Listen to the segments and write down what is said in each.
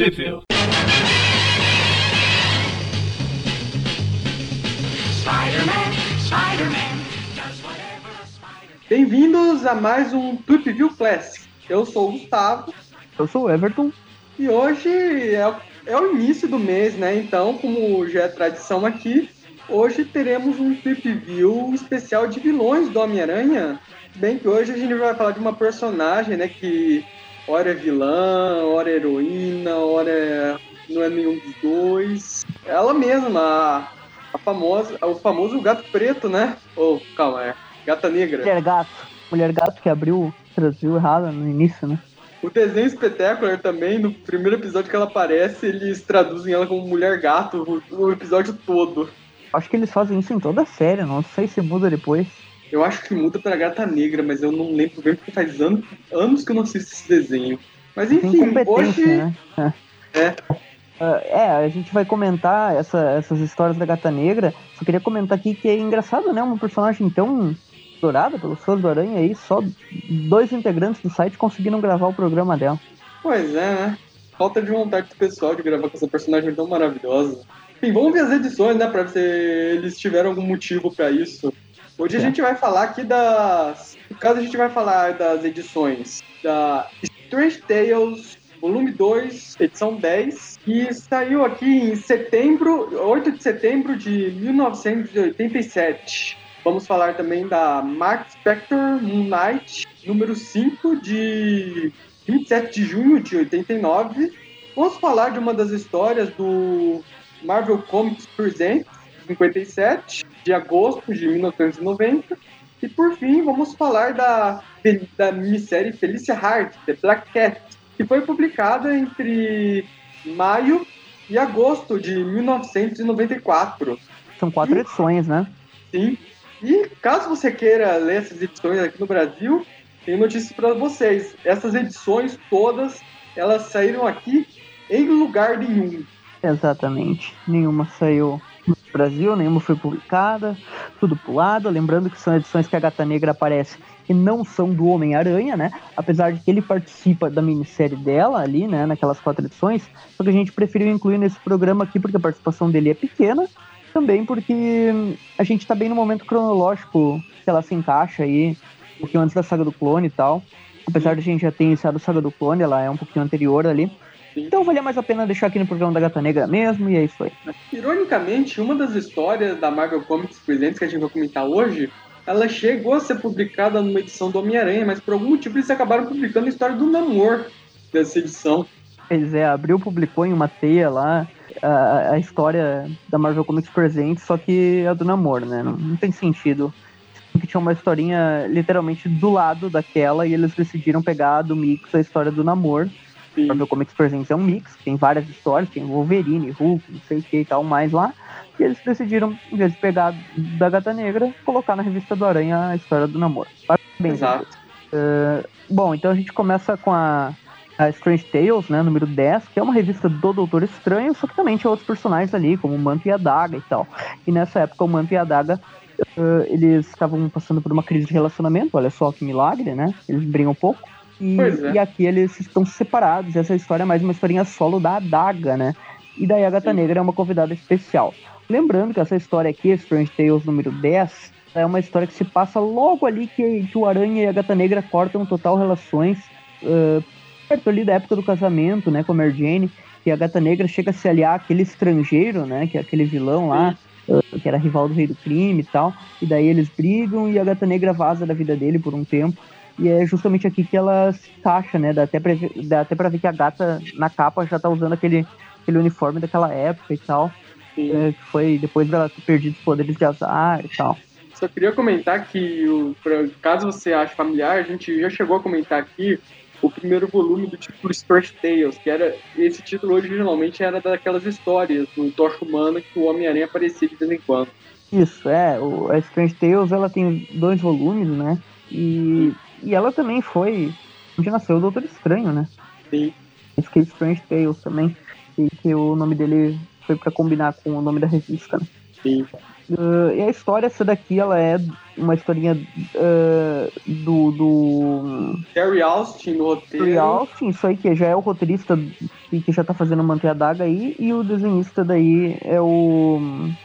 Sheffield. Bem-vindos a mais um Tweep View Classic. Eu sou o Gustavo Eu sou o Everton. e hoje é, o- é o início do mês, né? Então, como já é tradição aqui, hoje teremos um Tweep View especial de vilões do Homem-Aranha. Bem que hoje a gente vai falar de uma personagem, né? Que ora é vilã, ora é heroína, ora é- não é nenhum dos dois. Ela mesma, a, a famosa, o famoso gato preto, né? Ou, calma, é gata negra. Mulher Gato. Mulher Gato que abriu, traduziu errado no início, né? O desenho espetacular também, no primeiro episódio que ela aparece, eles traduzem ela como mulher gato o, o episódio todo. Acho que eles fazem isso em toda a série, não sei se muda depois. Eu acho que muda pra gata negra, mas eu não lembro bem porque faz anos, anos que eu não assisto esse desenho. Mas enfim, hoje. né? É. É, a gente vai comentar essa- essas histórias da Gata Negra. Só queria comentar aqui que é engraçado, né? Uma personagem tão adorada pelos fãs do Aranha aí, só dois integrantes do site conseguiram gravar o programa dela. Pois é, né? Falta de vontade do pessoal de gravar com essa personagem tão maravilhosa. Enfim, vamos ver as edições, né? Pra ver se eles tiveram algum motivo pra isso. Hoje a É. gente vai falar aqui das. No caso, a gente vai falar das edições da Strange Tales, volume 2, edição 10, que saiu aqui em setembro, 8 de setembro de 1987. Vamos falar também da Mark Spector Moon Knight, número 5 de 27 de junho de 89. Vamos falar de uma das histórias do Marvel Comics Presents 57, de agosto de 1990. E por fim, vamos falar da, da minissérie Felicia Hart, The Black Cat, que foi publicada entre maio e agosto de 1994. São quatro Ih. edições, né? Sim. E caso você queira ler essas edições aqui no Brasil, tenho notícias para vocês. Essas edições todas, elas saíram aqui em lugar nenhum. Exatamente. Nenhuma saiu no Brasil, nenhuma foi publicada, tudo pulado. Lembrando que são edições que a Gata Negra aparece e não são do Homem-Aranha, né? Apesar de que ele participa da minissérie dela ali, né? Naquelas quatro edições. Só que a gente preferiu incluir nesse programa aqui porque a participação dele é pequena. Também porque a gente tá bem no momento cronológico que ela se encaixa aí, um pouquinho antes da saga do clone e tal. Apesar de a gente já ter iniciado a saga do clone, ela é um pouquinho anterior ali. Então valia mais a pena deixar aqui no programa da Gata Negra mesmo, e é isso aí. Ironicamente, uma das histórias da Marvel Comics Presents que a gente vai comentar hoje, ela chegou a ser publicada numa edição do Homem-Aranha, mas por algum motivo eles acabaram publicando a história do Namor dessa edição. Pois é, abriu, publicou em uma teia lá a, a história da Marvel Comics Presente, só que é do namoro, né? Não, não tem sentido. Porque tinha uma historinha literalmente do lado daquela e eles decidiram pegar a do mix a história do namoro. Sim. Marvel Comics Presents é um mix, tem várias histórias, tem Wolverine, Hulk, não sei o que e tal, mais lá. E eles decidiram, em vez de pegar da Gata Negra, colocar na revista do Aranha a história do namoro. Parabéns, Exato. Bom, então a gente começa com a, a Strange Tales, né, número 10, que é uma revista do Doutor Estranho, só que também tinha outros personagens ali, como o Manto e a Daga e tal. E nessa época o Manto e a Daga, eh, eles estavam passando por uma crise de relacionamento, olha só que milagre, né? Eles brigam um pouco. E, é. e aqui eles estão separados, essa história é mais uma historinha solo da Adaga, né? E daí a Gata Sim. Negra é uma convidada especial. Lembrando que essa história aqui, Strange Tales número 10, é uma história que se passa logo ali que, que o Aranha e a Gata Negra cortam total relações, ah, perto ali da época do casamento, né, com a Mary Jane, que a Gata Negra chega a se aliar àquele estrangeiro, né, que é aquele vilão lá, ah, que era rival do Rei do Crime e tal, e daí eles brigam e a Gata Negra vaza da vida dele por um tempo, e é justamente aqui que ela se encaixa, né, dá até pra, ver- dá até pra ver que a gata na capa já tá usando aquele, aquele uniforme daquela época e tal, é, que foi depois dela ter perdido os poderes de azar e tal. Só queria comentar que, o, pra- caso você ache familiar, a gente já chegou a comentar aqui o primeiro volume do título Strange Tales, que era esse título originalmente era daquelas histórias do Tocha Humana que o Homem-Aranha aparecia de vez em quando. Isso, é. O, a Strange Tales, ela tem dois volumes, né? E, e ela também foi onde nasceu o Doutor Estranho, né? Sim. Esse que é Strange Tales também. E que o nome dele foi pra combinar com o nome da revista, né? Sim. Uh, e a história, essa daqui, ela é uma historinha uh, do, do. Terry Austin no roteiro. Terry Austin, isso aí que já é o roteirista e que já tá fazendo Manter a Daga aí, e o desenhista daí é o.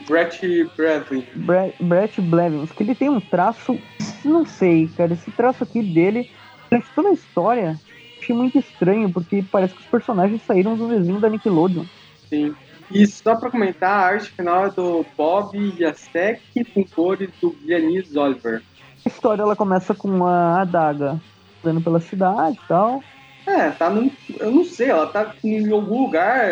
Brett Blevins. Brett, Brett Blevins, que ele tem um traço. Não sei, cara, esse traço aqui dele, durante toda a história, achei muito estranho, porque parece que os personagens saíram do desenho da Nickelodeon. Sim. E só para comentar, a arte final é do Bob Jacek com cores do Giannis Oliver. A história ela começa com a adaga andando pela cidade e tal. É, tá num. Eu não sei, ela tá em algum lugar,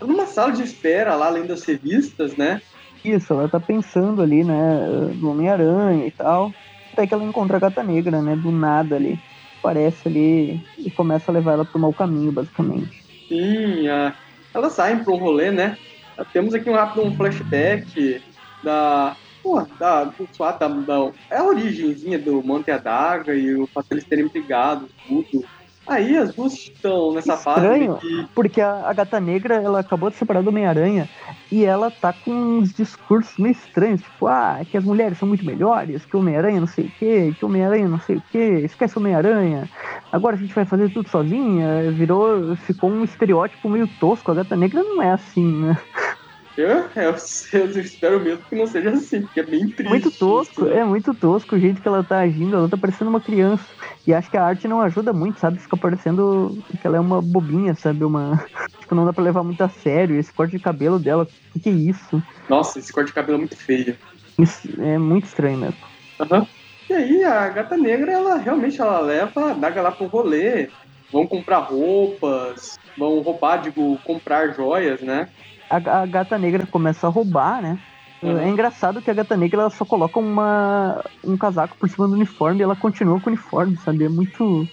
numa sala de espera lá, além das revistas, né? Isso, ela tá pensando ali, né, no Homem-Aranha e tal. Até que ela encontra a gata negra, né, do nada ali. Aparece ali e começa a levar ela pro mau caminho, basicamente. Sim, a elas saem para um rolê, né? Temos aqui um rápido um flashback da. Pô, da, do, da, da, é a origemzinha do Monte Adaga e o fato de eles terem brigado, tudo. Aí as duas estão nessa Estranho, fase. Que... Porque a, a, gata negra ela acabou de separar do Homem-Aranha e ela tá com uns discursos meio estranhos, tipo, ah, que as mulheres são muito melhores, que o Homem-Aranha não sei o que, que o Homem-Aranha não sei o que, esquece o Homem-Aranha, agora a gente vai fazer tudo sozinha, virou, ficou um estereótipo meio tosco, a gata negra não é assim, né? Eu, eu, eu, espero mesmo que não seja assim, porque é bem triste. Muito tosco, isso, né? é muito tosco o jeito que ela tá agindo, ela tá parecendo uma criança. E acho que a arte não ajuda muito, sabe? Fica parecendo que ela é uma bobinha, sabe? Uma. Tipo, não dá pra levar muito a sério. Esse corte de cabelo dela, o que, que, é isso? Nossa, esse corte de cabelo é muito feio. Isso é muito estranho mesmo. Aham. Uhum. E aí, a gata negra, ela realmente ela leva a daga lá pro rolê. Vão comprar roupas, vão roubar, digo, comprar joias, né? A, a gata negra começa a roubar, né? Uhum. É engraçado que a gata negra ela só coloca uma, um casaco por cima do uniforme e ela continua com o uniforme, sabe? É muito,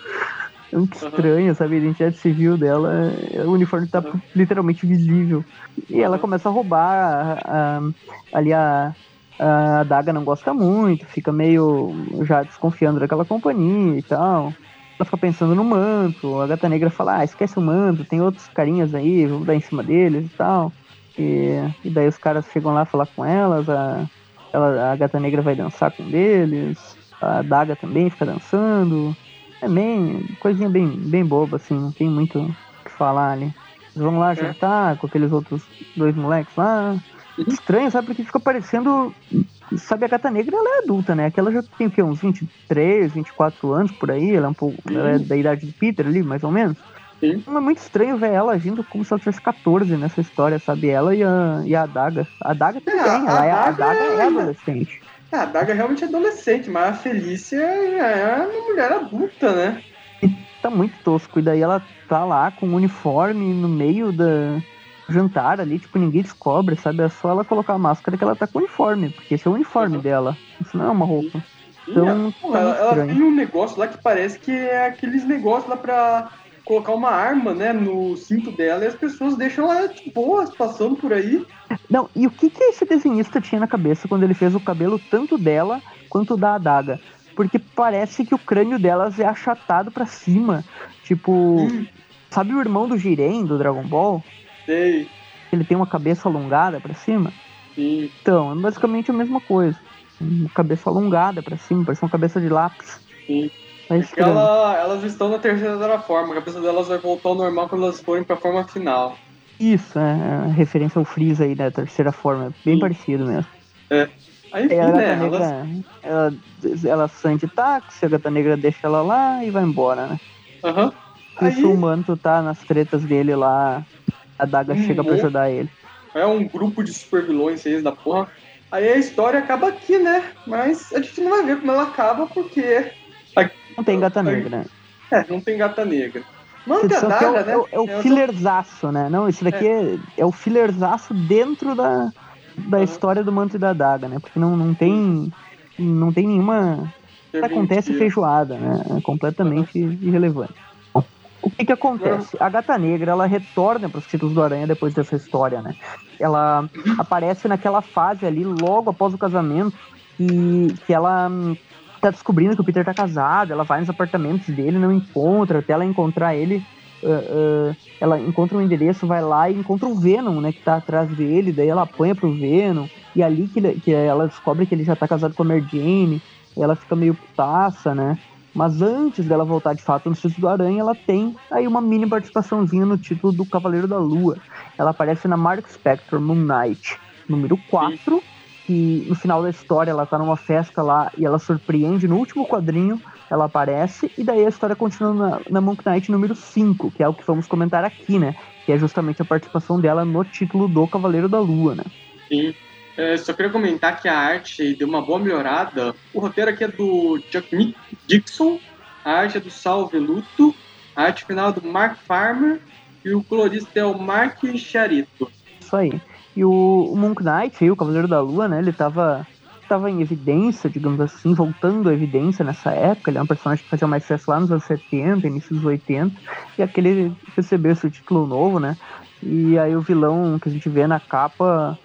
é muito uhum. estranho, sabe? A identidade civil dela, o uniforme tá uhum. literalmente visível. E ela começa a roubar a, a, ali a, a Daga não gosta muito, fica meio já desconfiando daquela companhia e tal. Ela fica pensando no manto, a gata negra fala, ah, esquece o manto, tem outros carinhas aí, vamos dar em cima deles e tal. E, e daí os caras chegam lá falar com elas, a, ela, a gata negra vai dançar com eles, a daga também fica dançando. É bem, coisinha bem, bem boba, assim, não tem muito o que falar ali. Eles vão lá é. jantar com aqueles outros dois moleques lá. Estranho, sabe? Porque fica parecendo. Sabe, a gata negra ela é adulta, né? Aquela já tem o quê? Uns 23, 24 anos por aí. Ela é um pouco. Ela é da idade de Peter ali, mais ou menos. Sim. É muito estranho ver ela agindo como se ela tivesse 14 nessa história, sabe? Ela e a, e a Adaga. A Adaga também, é, ela é, a Adaga é, é adolescente. É, a Adaga é realmente é adolescente, mas a Felícia é uma mulher adulta, né? E tá muito tosco. E daí ela tá lá com um uniforme no meio da jantar ali, tipo, ninguém descobre, sabe? É só ela colocar a máscara que ela tá com o uniforme, porque esse é o uniforme uhum. dela. Isso não é uma roupa. Então, tá ela, ela tem um negócio lá que parece que é aqueles negócios lá pra colocar uma arma, né, no cinto dela e as pessoas deixam ela de boas passando por aí. Não, e o que que esse desenhista tinha na cabeça quando ele fez o cabelo tanto dela quanto da adaga? Porque parece que o crânio delas é achatado para cima. Tipo, hum. sabe o irmão do Jiren do Dragon Ball? Sei. Ele tem uma cabeça alongada para cima? Sim. Então, é basicamente a mesma coisa. Uma cabeça alongada para cima, parece uma cabeça de lápis. Sim. É ela, elas estão na terceira forma, a cabeça delas vai voltar ao normal quando elas forem pra forma final. Isso, é, é referência ao Freeza aí da terceira forma, bem Sim. parecido mesmo. É. Aí, enfim, a né, negra, elas... ela, ela sente táxi, a gata negra deixa ela lá e vai embora, né? Aham. Uhum. Aí... O manto tá nas tretas dele lá, a Daga hum, chega pra ajudar ele. É um grupo de super vilões aí da porra. Aí a história acaba aqui, né? Mas a gente não vai ver como ela acaba, porque não tem gata negra. É, não tem gata negra. Manga Daga, é o, né? É o, é o é fillerzaço, né? Não, isso daqui é, é, é o fillerzaço dentro da, da uhum. história do manto e da daga, né? Porque não, não tem. Não tem nenhuma. Acontece feijoada, né? É completamente uhum. irrelevante. O que que acontece? A Gata Negra, ela retorna para os títulos do Aranha depois dessa história, né? Ela uhum. aparece naquela fase ali, logo após o casamento, e que ela tá descobrindo que o Peter tá casado, ela vai nos apartamentos dele, não encontra, até ela encontrar ele uh, uh, ela encontra um endereço, vai lá e encontra o Venom, né, que tá atrás dele, daí ela apanha pro Venom, e ali que, que ela descobre que ele já tá casado com a Mary Jane, ela fica meio putaça, né? Mas antes dela voltar de fato no título do Aranha, ela tem aí uma mini participaçãozinha no título do Cavaleiro da Lua. Ela aparece na Mark Spector Moon Knight, número 4, que no final da história ela tá numa festa lá e ela surpreende no último quadrinho, ela aparece, e daí a história continua na, na Moon Knight número 5, que é o que vamos comentar aqui, né? Que é justamente a participação dela no título do Cavaleiro da Lua, né? Sim. É, só queria comentar que a arte deu uma boa melhorada. O roteiro aqui é do Chuck Dixon, a arte é do Sal Veluto, a arte final é do Mark Farmer e o colorista é o Mark Charito. Isso aí. E o, o Monk Knight, o Cavaleiro da Lua, né? Ele tava, tava em evidência, digamos assim, voltando à evidência nessa época. Ele é um personagem que fazia mais sucesso lá nos anos 70, início dos 80. E aquele recebeu esse título novo, né? E aí o vilão que a gente vê na capa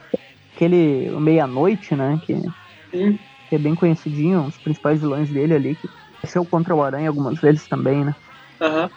aquele Meia-Noite, né? Que, que, é bem conhecidinho, um dos principais vilões dele ali, que apareceu contra o Aranha algumas vezes também, né? Aham. Uhum.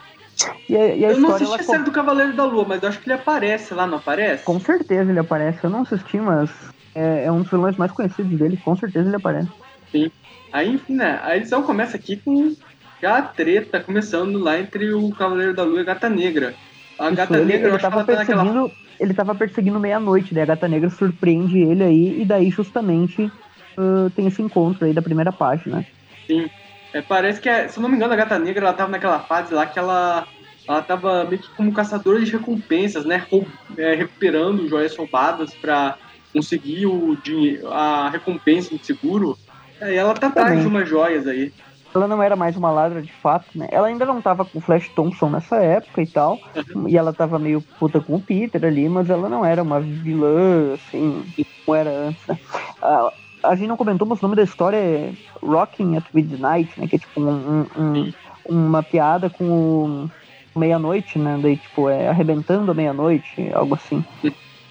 E a, e a eu não assisti a série do Cavaleiro da Lua, mas eu acho que ele aparece lá, não aparece? Com certeza ele aparece. Eu não assisti, mas é, é um dos vilões mais conhecidos dele. Com certeza ele aparece. Sim. Aí, enfim, né? A edição começa aqui com já a treta começando lá entre o Cavaleiro da Lua e a Gata Negra. A Isso, Gata ele, Negra, ele tava perseguindo, naquela... ele tava perseguindo meia-noite, daí a Gata Negra surpreende ele aí, e daí justamente uh, tem esse encontro aí da primeira página. Sim. É, parece que, é, se eu não me engano, a Gata Negra ela tava naquela fase lá que ela, ela tava meio que como caçadora de recompensas, né? Roub, é, recuperando joias roubadas para conseguir o dinheiro, a recompensa do seguro. E ela tá atrás de umas joias aí ela não era mais uma ladra de fato, né? Ela ainda não tava com o Flash Thompson nessa época e tal. Uhum. E ela tava meio puta com o Peter ali, mas ela não era uma vilã, assim, como era antes, né? A, a gente não comentou, mas o nome da história é Rocking at Midnight, né? Que é tipo um, um, uma piada com meia-noite, né? Daí, tipo, é arrebentando a meia-noite, algo assim.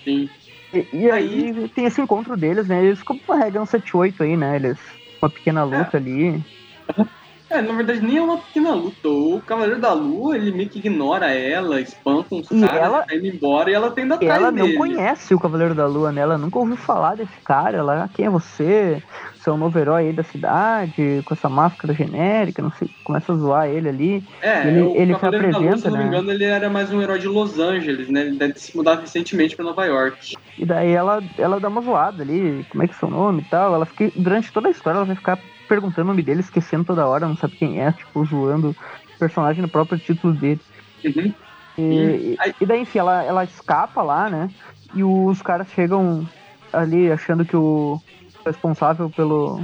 Sim. E, e aí, aí tem esse encontro deles, né? Eles carregam 7-8 aí, né? Eles. Uma pequena luta é. ali. É, na verdade, nem é uma pequena luta. O Cavaleiro da Lua, ele meio que ignora ela, espanta uns e caras, ela... tá indo embora e ela tem ainda Ela não dele. conhece o Cavaleiro da Lua, né? Ela nunca ouviu falar desse cara. Ela, quem é você? Você é o novo herói aí da cidade, com essa máscara genérica, não sei. Começa a zoar ele ali. É, ele, o ele Cavaleiro da Lua, se não me né? engano, ele era mais um herói de Los Angeles, né? Ele deve se mudar recentemente pra Nova York. E daí ela, ela dá uma zoada ali, como é que é seu nome e tal. Ela fica, durante toda a história, ela vai ficar perguntando o nome dele, esquecendo toda hora, não sabe quem é, tipo, zoando o personagem no próprio título dele. Uhum. E, e, daí, enfim, ela, ela escapa lá, né? E os caras chegam ali achando que o responsável pelo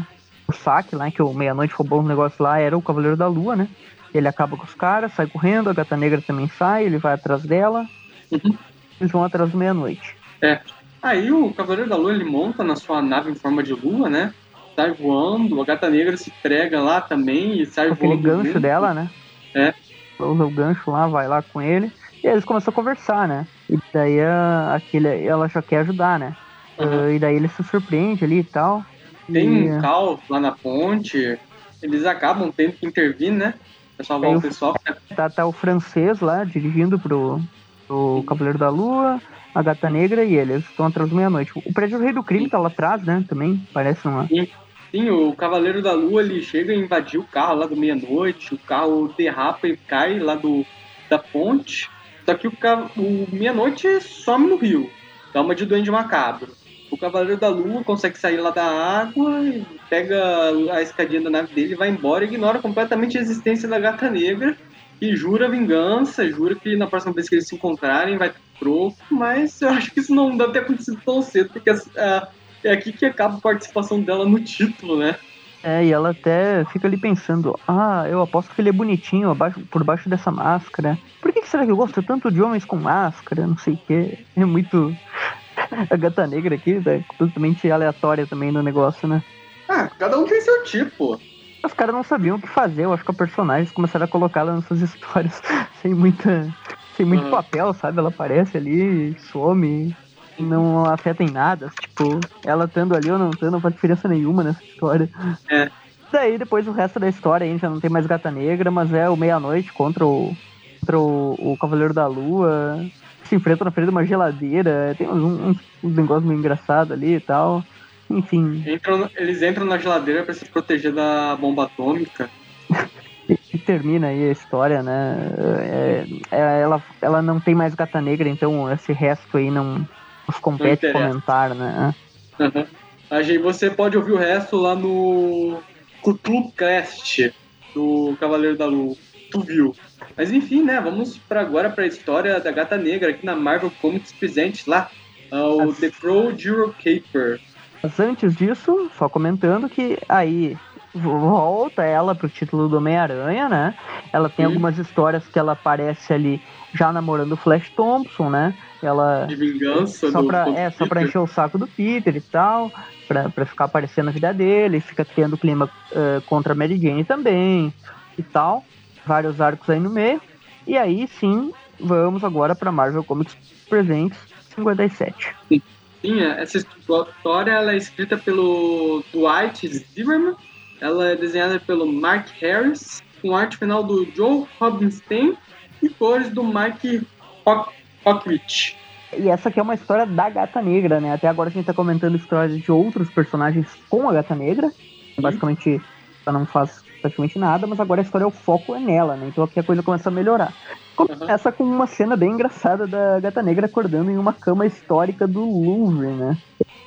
o saque lá, que o Meia-Noite roubou um negócio lá, era o Cavaleiro da Lua, né? Ele acaba com os caras, sai correndo, a Gata Negra também sai, ele vai atrás dela. Uhum. Eles vão atrás do Meia-Noite. É. Aí o Cavaleiro da Lua, ele monta na sua nave em forma de lua, né? Sai voando, a gata negra se prega lá também e sai com voando. Aquele gancho dela, né? É. Usa o gancho lá, vai lá com ele. E aí eles começam a conversar, né? E daí a, aquele, ela já quer ajudar, né? Uhum. Uh, e daí ele se surpreende ali e tal. Tem e... um caos lá na ponte. Eles acabam tendo que intervir, né? Pra salvar o pessoal. Tá, tá o francês lá dirigindo pro, pro Cavaleiro da Lua a Gata Negra e eles estão atrás do meia-noite. O prédio do Rei do Crime Sim. tá lá atrás, né? Também parece uma. Sim. Sim, o Cavaleiro da Lua ele chega a invadir o carro lá do meia-noite, o carro derrapa e cai lá do, da ponte. Só que o, o meia-noite some no rio, dá uma de duende macabro. O Cavaleiro da Lua consegue sair lá da água, pega a escadinha da nave dele, vai embora, ignora completamente a existência da Gata Negra e jura vingança, jura que na próxima vez que eles se encontrarem vai troco, mas eu acho que isso não deve ter acontecido tão cedo, porque a, é aqui que acaba a participação dela no título, né? É, e ela até fica ali pensando, ah, eu aposto que ele é bonitinho abaixo, por baixo dessa máscara. Por que, que será que eu gosto tanto de homens com máscara? Não sei o que. É muito. a gata negra aqui, é completamente aleatória também no negócio, né? Ah, cada um tem seu tipo. Os caras não sabiam o que fazer, eu acho que a personagem começaram a colocá-la nessas histórias sem muita. Sem muito uhum. papel, sabe? Ela aparece ali, some, não afeta em nada. Tipo, ela estando ali ou não estando, não faz diferença nenhuma nessa história. É. Daí depois o resto da história a gente já não tem mais gata negra, mas é o meia-noite contra o, Entra o, o Cavaleiro da Lua, se enfrentam na frente de uma geladeira, tem uns, uns, uns negócios meio engraçados ali e tal. Enfim. Entram, eles entram na geladeira para se proteger da bomba atômica. e termina aí a história, né? É, é, ela, ela não tem mais gata negra, então esse resto aí não nos compete não comentar, né? Uhum. Aí você pode ouvir o resto lá no Cthulhu Crest do Cavaleiro da Lua. Tu viu? Mas enfim, né? Vamos para agora para a história da Gata Negra aqui na Marvel Comics presente lá, o As... The Pro Zero Caper. Mas antes disso, só comentando que aí volta ela pro título do Homem-Aranha, né? Ela tem Sim. algumas histórias que ela aparece ali já namorando o Flash Thompson, né? Ela de vingança só pra, é só para encher o saco do Peter e tal, pra, pra ficar aparecendo na vida dele, fica tendo clima uh, contra a Mary Jane também e tal, vários arcos aí no meio. E aí sim, vamos agora para Marvel Comics Presents 57. Sim. Sim, essa história ela é escrita pelo Dwight Zimmerman ela é desenhada pelo Mark Harris, com arte final do Joe Robinstein e cores do Mike Hockwitch. E essa aqui é uma história da Gata Negra, né? Até agora a gente tá comentando histórias de outros personagens com a Gata Negra. Basicamente, ela não faz praticamente nada, mas agora a história, o foco é nela, né? Então aqui a coisa começa a melhorar. Começa uhum. com uma cena bem engraçada da Gata Negra acordando em uma cama histórica do Louvre, né?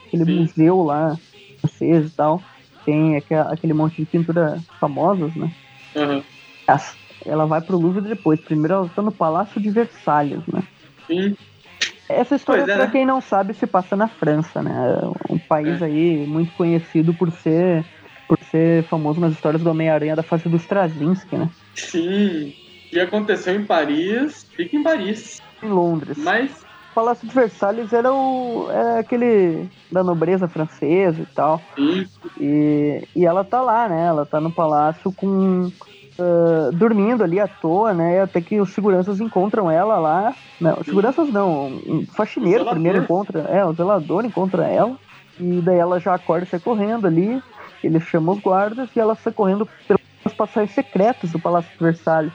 Aquele Sim. museu lá, francês e tal tem aquele monte de pintura famosas, né? Uhum. Ela vai pro Louvre depois. Primeiro ela tá no Palácio de Versalhes, né? Sim. Essa história, é, pra né? quem não sabe, se passa na França, né? Um país é. aí muito conhecido por ser por ser famoso nas histórias do Homem-Aranha da fase do Straczynski, né? Sim. E aconteceu em Paris, fica em Paris. Em Londres. Mas Palácio de Versalhes era o era aquele da nobreza francesa e tal. E, e ela tá lá, né? Ela tá no palácio com uh, dormindo ali à toa, né? Até que os seguranças encontram ela lá. Não, seguranças não, um faxineiro primeiro encontra, é, o zelador encontra ela. E daí ela já acorda e sai correndo ali. Ele chama os guardas e ela sai correndo pelas passagens secretas do Palácio de Versalhes.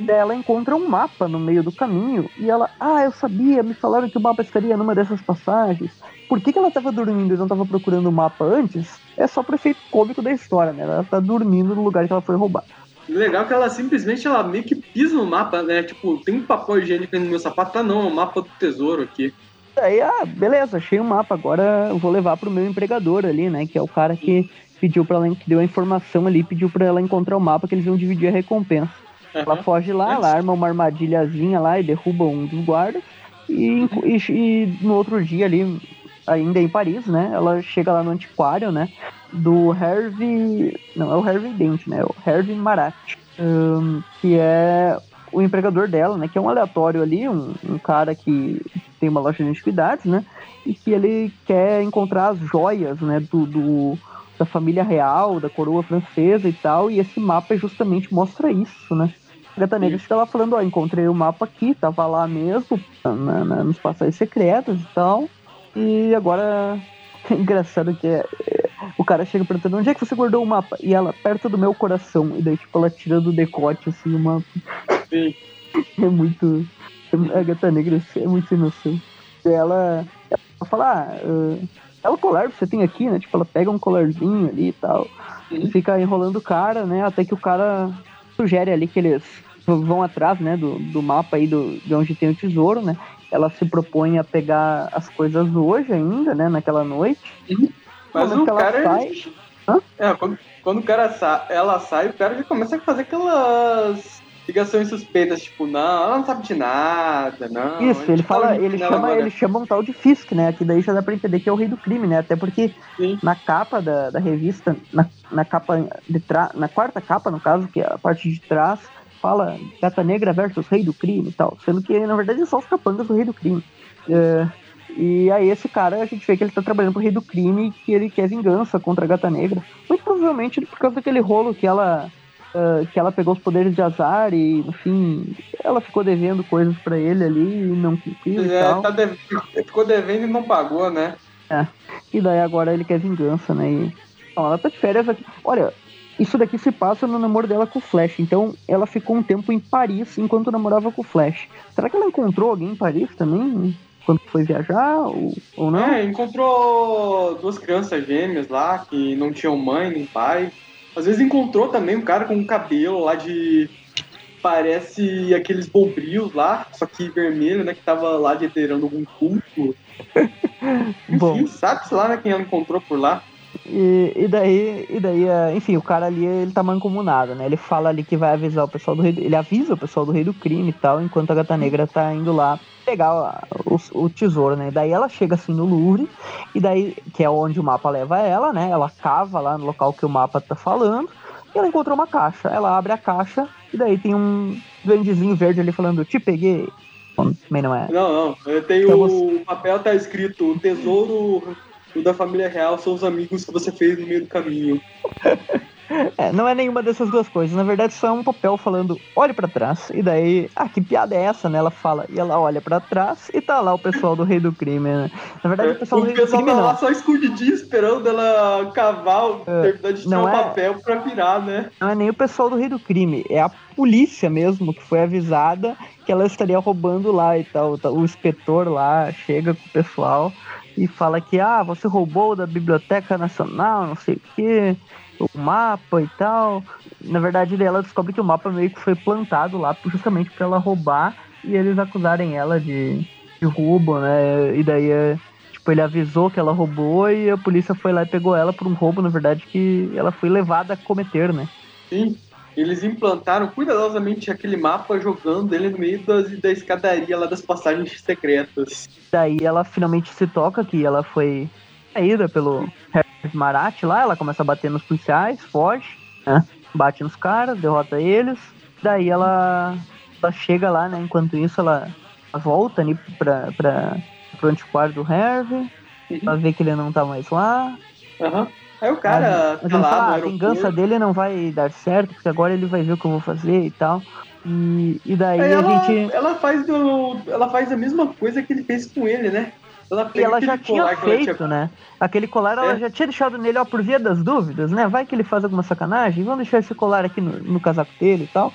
Daí ela encontra um mapa no meio do caminho e ela, ah, eu sabia, me falaram que o mapa estaria numa dessas passagens. Por que, que ela estava dormindo e não estava procurando o mapa antes? É só pro efeito cômico da história, né? Ela tá dormindo no lugar que ela foi roubada. Legal que ela simplesmente ela meio que pisa no mapa, né? Tipo, tem um papel higiênico no meu sapato, ah não, é o mapa do tesouro aqui. Aí, ah, beleza, achei o um mapa, agora eu vou levar pro meu empregador ali, né? Que é o cara que pediu para ela, que deu a informação ali, pediu para ela encontrar o mapa que eles iam dividir a recompensa. Ela foge lá, ela arma uma armadilhazinha lá e derruba um dos guardas. E, e, e, no outro dia ali, ainda em Paris, né? Ela chega lá no antiquário, né? Do Hervey. Não, é o Hervey Dent, né? O Hervey Marat. Um, que é o empregador dela, né? Que é um aleatório ali, um, um cara que tem uma loja de antiguidades, né? E que ele quer encontrar as joias, né? do, do da família real, da coroa francesa e tal, e esse mapa justamente mostra isso, né? Gata Negra fica lá falando, ó, encontrei o mapa aqui, tava lá mesmo, na, na, nos passagens secretos e tal. E agora é engraçado que é, é, o cara chega perguntando onde é que você guardou o mapa? E ela, perto do meu coração. E daí, tipo, ela tira do decote, assim, o mapa. Sim. É muito. A gata negra é muito sem noção. E ela, ela fala, ah, uh, é o colar que você tem aqui, né? Tipo, ela pega um colarzinho ali e tal. E fica enrolando o cara, né? Até que o cara sugere ali que eles vão atrás, né, do, do mapa aí do, de onde tem o tesouro, né? Ela se propõe a pegar as coisas hoje ainda, né, naquela noite. Mas o cara sai... É, quando, quando o cara sa... ela sai, o cara já começa a fazer aquelas ligações suspeitas, tipo, não, ela não sabe de nada, não. Isso, ele fala, ele chama, ele chama um tal de Fisk, né? Que daí já dá pra entender que é o rei do crime, né? Até porque Sim. na capa da, da revista, na, na capa de trás, na quarta capa, no caso, que é a parte de trás, fala Gata Negra versus Rei do Crime e tal, sendo que na verdade são os capangas do Rei do Crime. É, e aí esse cara, a gente vê que ele tá trabalhando pro Rei do Crime e que ele quer vingança contra a Gata Negra. Muito provavelmente por causa daquele rolo que ela Uh, que ela pegou os poderes de azar e, no fim, ela ficou devendo coisas para ele ali e não cumpriu é, e tal. Tá deve... Ficou devendo e não pagou, né? É. E daí agora ele quer vingança, né? E... Então, ela tá de férias aqui. Olha, isso daqui se passa no namoro dela com o Flash. Então ela ficou um tempo em Paris enquanto namorava com o Flash. Será que ela encontrou alguém em Paris também? Quando foi viajar ou, ou não? É, encontrou duas crianças gêmeas lá que não tinham mãe nem pai. Às vezes encontrou também um cara com um cabelo lá de. Parece aqueles bombrios lá, só que vermelho, né? Que tava lá liderando algum culto. Enfim, sabe-se lá né, quem ela encontrou por lá. E, e, daí, e daí, é, enfim, o cara ali, ele tá mancomunado, né? Ele fala ali que vai avisar o pessoal do rei, ele avisa o pessoal do rei do crime e tal, enquanto a gata negra tá indo lá pegar o, o, tesouro, né? Daí ela chega assim no Louvre, e daí, que é onde o mapa leva ela, né? Ela cava lá no local que o mapa tá falando, e ela encontrou uma caixa. Ela abre a caixa, e daí tem um duendezinho verde ali falando, te peguei. Também não é. Não, não. Tem então, o você... papel tá escrito tesouro o da família real são os amigos que você fez no meio do caminho. É, não é nenhuma dessas duas coisas. Na verdade, só é um papel falando, olhe para trás. E daí, ah, que piada é essa, né? Ela fala, e ela olha para trás e tá lá o pessoal do Rei do Crime, né? Na verdade, o pessoal o do Rei do Crime. O pessoal tá lá só escondidinho esperando ela cavar, é, terminar de tirar o é, papel pra virar, né? Não é nem o pessoal do Rei do Crime, é a polícia mesmo que foi avisada que ela estaria roubando lá e tal. O inspetor lá chega com o pessoal e fala que, ah, você roubou da Biblioteca Nacional, não sei o quê, o mapa e tal. Na verdade, ela descobre que o mapa meio que foi plantado lá justamente para ela roubar e eles acusarem ela de, de roubo, né? E daí, tipo, ele avisou que ela roubou e a polícia foi lá e pegou ela por um roubo, na verdade, que ela foi levada a cometer, né? Sim. Eles implantaram cuidadosamente aquele mapa jogando ele no meio das, da escadaria lá das passagens secretas. Daí ela finalmente se toca que ela foi saída pelo Marat lá, ela começa a bater nos policiais, foge, né? Bate nos caras, derrota eles. Daí ela, ela chega lá, né? Enquanto isso, ela, ela volta ali pra, pra, pro antiquário do Harvey. Uhum. Ela vê que ele não tá mais lá. Uhum. Aí o cara mas, lá fala, a vingança dele não vai dar certo, porque agora ele vai ver o que eu vou fazer e tal. E, e daí Aí a gente. Ela faz, do, ela faz a mesma coisa que ele fez com ele, né? Ela e ela já tinha feito, tinha... né? Aquele colar ela é. já tinha deixado nele, ó, por via das dúvidas, né? Vai que ele faz alguma sacanagem, vamos deixar esse colar aqui no, no casaco dele e tal.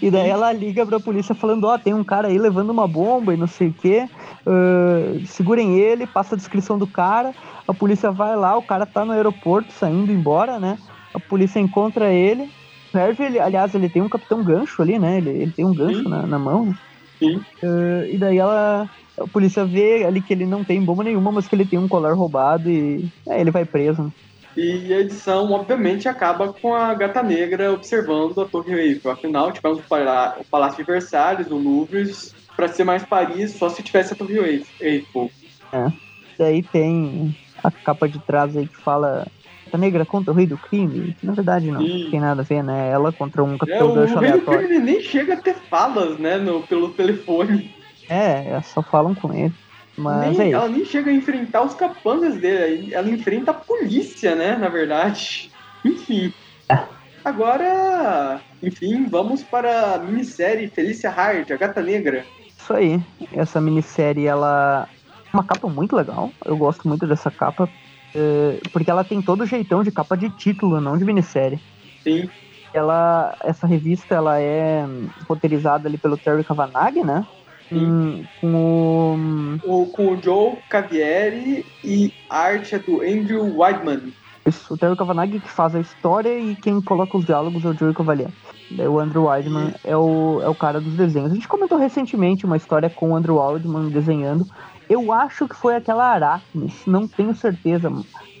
E daí ela liga pra polícia falando, ó, tem um cara aí levando uma bomba e não sei o quê. Uh, segurem ele, passa a descrição do cara. A polícia vai lá, o cara tá no aeroporto saindo embora, né? A polícia encontra ele. Serve ele, aliás, ele tem um capitão gancho ali, né? Ele, ele tem um gancho na, na, mão. Sim. Uh, e daí ela a polícia vê ali que ele não tem bomba nenhuma, mas que ele tem um colar roubado e é, ele vai preso. Né? E a edição, obviamente, acaba com a gata negra observando a Torre Eiffel. Afinal, tivemos o Palácio de Versalhes, o Louvre, para ser mais Paris, só se tivesse a Torre Eiffel. É. Daí tem a capa de trás aí que fala Gata Negra contra o Rei do Crime. Na verdade, não, e... tem nada a ver, né? Ela contra um capitão é, gancho aleatório. O Rei do Crime nem chega a ter falas, né, no, pelo telefone. É, só falam com ele. Mas nem, é ela nem chega a enfrentar os capangas dele, ela enfrenta a polícia, né? Na verdade. Enfim. É. Agora, enfim, vamos para a minissérie Felícia Hart, a Gata Negra. Isso aí. Essa minissérie, ela é uma capa muito legal. Eu gosto muito dessa capa. É, porque ela tem todo o jeitão de capa de título, não de minissérie. Sim. Ela, essa revista, ela é roteirizada ali pelo Terry Cavanagh, né? Com, com o... o... Com o Joe Cavieri e a arte é do Andrew Weidman. Isso, o Terry Cavanagh que faz a história e quem coloca os diálogos é o Joe Cavalier. O Andrew Weidman é o, é o cara dos desenhos. A gente comentou recentemente uma história com o Andrew Weidman desenhando. Eu acho que foi aquela Aracnes, não tenho certeza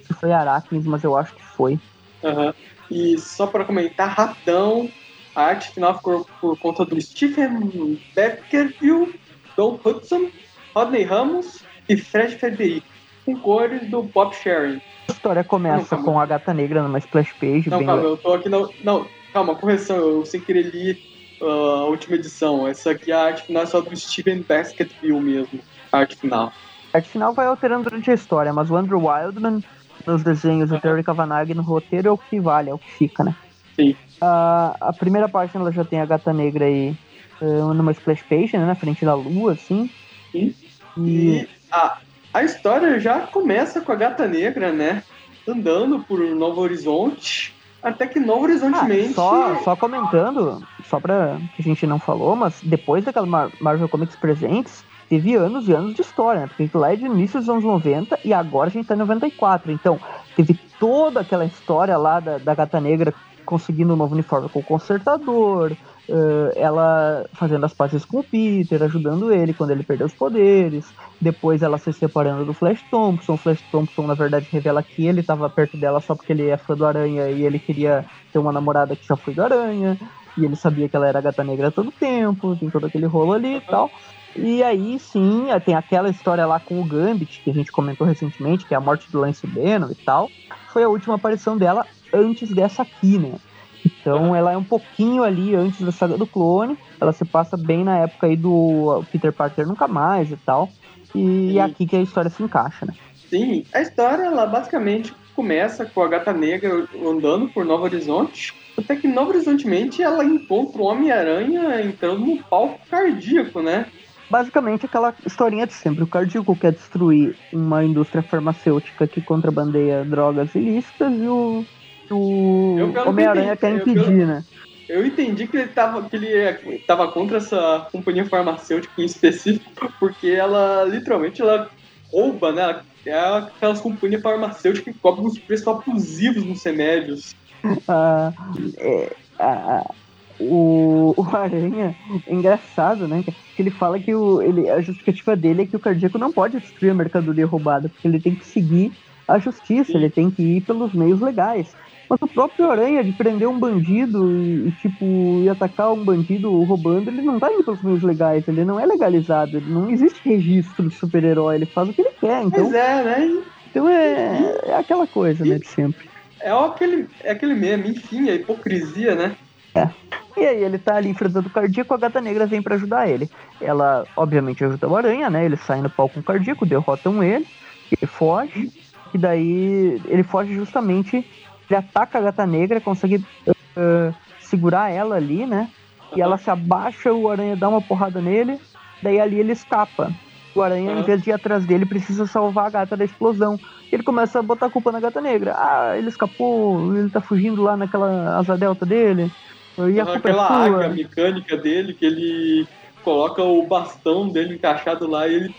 se foi Aracnes, mas eu acho que foi. Uhum. E só para comentar rapidão, a arte final ficou por conta do Stephen Beckerville, Don Hudson, Rodney Ramos e Fred Frederic, com cores do Pop Sharing. A história começa não, com a gata negra numa splash page. Não, calma, eu tô aqui. Não, não, calma, correção, eu sem querer li uh, a última edição. Essa aqui é a arte final só do Steven Basketville mesmo. A arte final. A arte final vai alterando durante a história, mas o Andrew Wildman nos desenhos o Terry Cavanagh no roteiro é o que vale, é o que fica, né? Sim. A, a primeira parte ela já tem a gata negra aí uh, numa splash page, né, na frente da lua, assim. Sim. E, e a, a história já começa com a gata negra, né? Andando por Novo Horizonte. Até que Novo Horizontemente. Ah, só, só comentando, só pra que a gente não falou, mas depois daquela Marvel Comics Presentes, teve anos e anos de história, né? Porque lá é de início dos anos 90 e agora a gente tá em 94. Então, teve toda aquela história lá da, da Gata Negra conseguindo um novo uniforme com o consertador, uh, ela fazendo as pazes com o Peter, ajudando ele quando ele perdeu os poderes, depois ela se separando do Flash Thompson, o Flash Thompson na verdade revela que ele estava perto dela só porque ele é fã do Aranha e ele queria ter uma namorada que já foi do Aranha, e ele sabia que ela era gata negra todo tempo, tem todo aquele rolo ali e tal. E aí sim, tem aquela história lá com o Gambit, que a gente comentou recentemente, que é a morte do Lance Beno e tal. Foi a última aparição dela antes dessa aqui, né? Então ela é um pouquinho ali antes da saga do clone. Ela se passa bem na época aí do Peter Parker nunca mais e tal. E é aqui que a história se encaixa, né? Sim, a história ela basicamente começa com a gata negra andando por Novo Horizonte. Até que Novo Horizontemente ela encontra o Homem-Aranha entrando no palco cardíaco, né? basicamente aquela historinha de sempre. O cardíaco quer destruir uma indústria farmacêutica que contrabandeia drogas ilícitas e o, o Homem-Aranha quer impedir, eu, né? Eu entendi que ele tava, que ele tava contra essa companhia farmacêutica em específico, porque ela literalmente ela rouba, né? É aquelas companhias farmacêuticas que cobram os preços abusivos nos remédios. Ah, é, ah, o, o Aranha é engraçado, né? Que ele fala que o, ele, a justificativa dele é que o cardíaco não pode destruir a mercadoria roubada, porque ele tem que seguir a justiça, ele tem que ir pelos meios legais. Mas o próprio Aranha, de prender um bandido e, e tipo, e atacar um bandido roubando, ele não tá indo pelos meios legais, ele não é legalizado, não existe registro de super-herói, ele faz o que ele quer, então... Pois é, né? Então é, é aquela coisa, né, de sempre. É aquele, é aquele meme, enfim, a hipocrisia, né? É. E aí ele tá ali enfrentando o cardíaco, a gata negra vem para ajudar ele. Ela, obviamente, ajuda o aranha, né? Ele sai no palco com o cardíaco, derrotam ele, ele foge, e daí ele foge justamente, ele ataca a gata negra, consegue uh, segurar ela ali, né? E ela se abaixa, o aranha dá uma porrada nele, daí ali ele escapa. O aranha, em vez de ir atrás dele, precisa salvar a gata da explosão. Ele começa a botar a culpa na gata negra. Ah, ele escapou, ele tá fugindo lá naquela asa delta dele. E a Aquela águia mecânica dele, que ele coloca o bastão dele encaixado lá e ele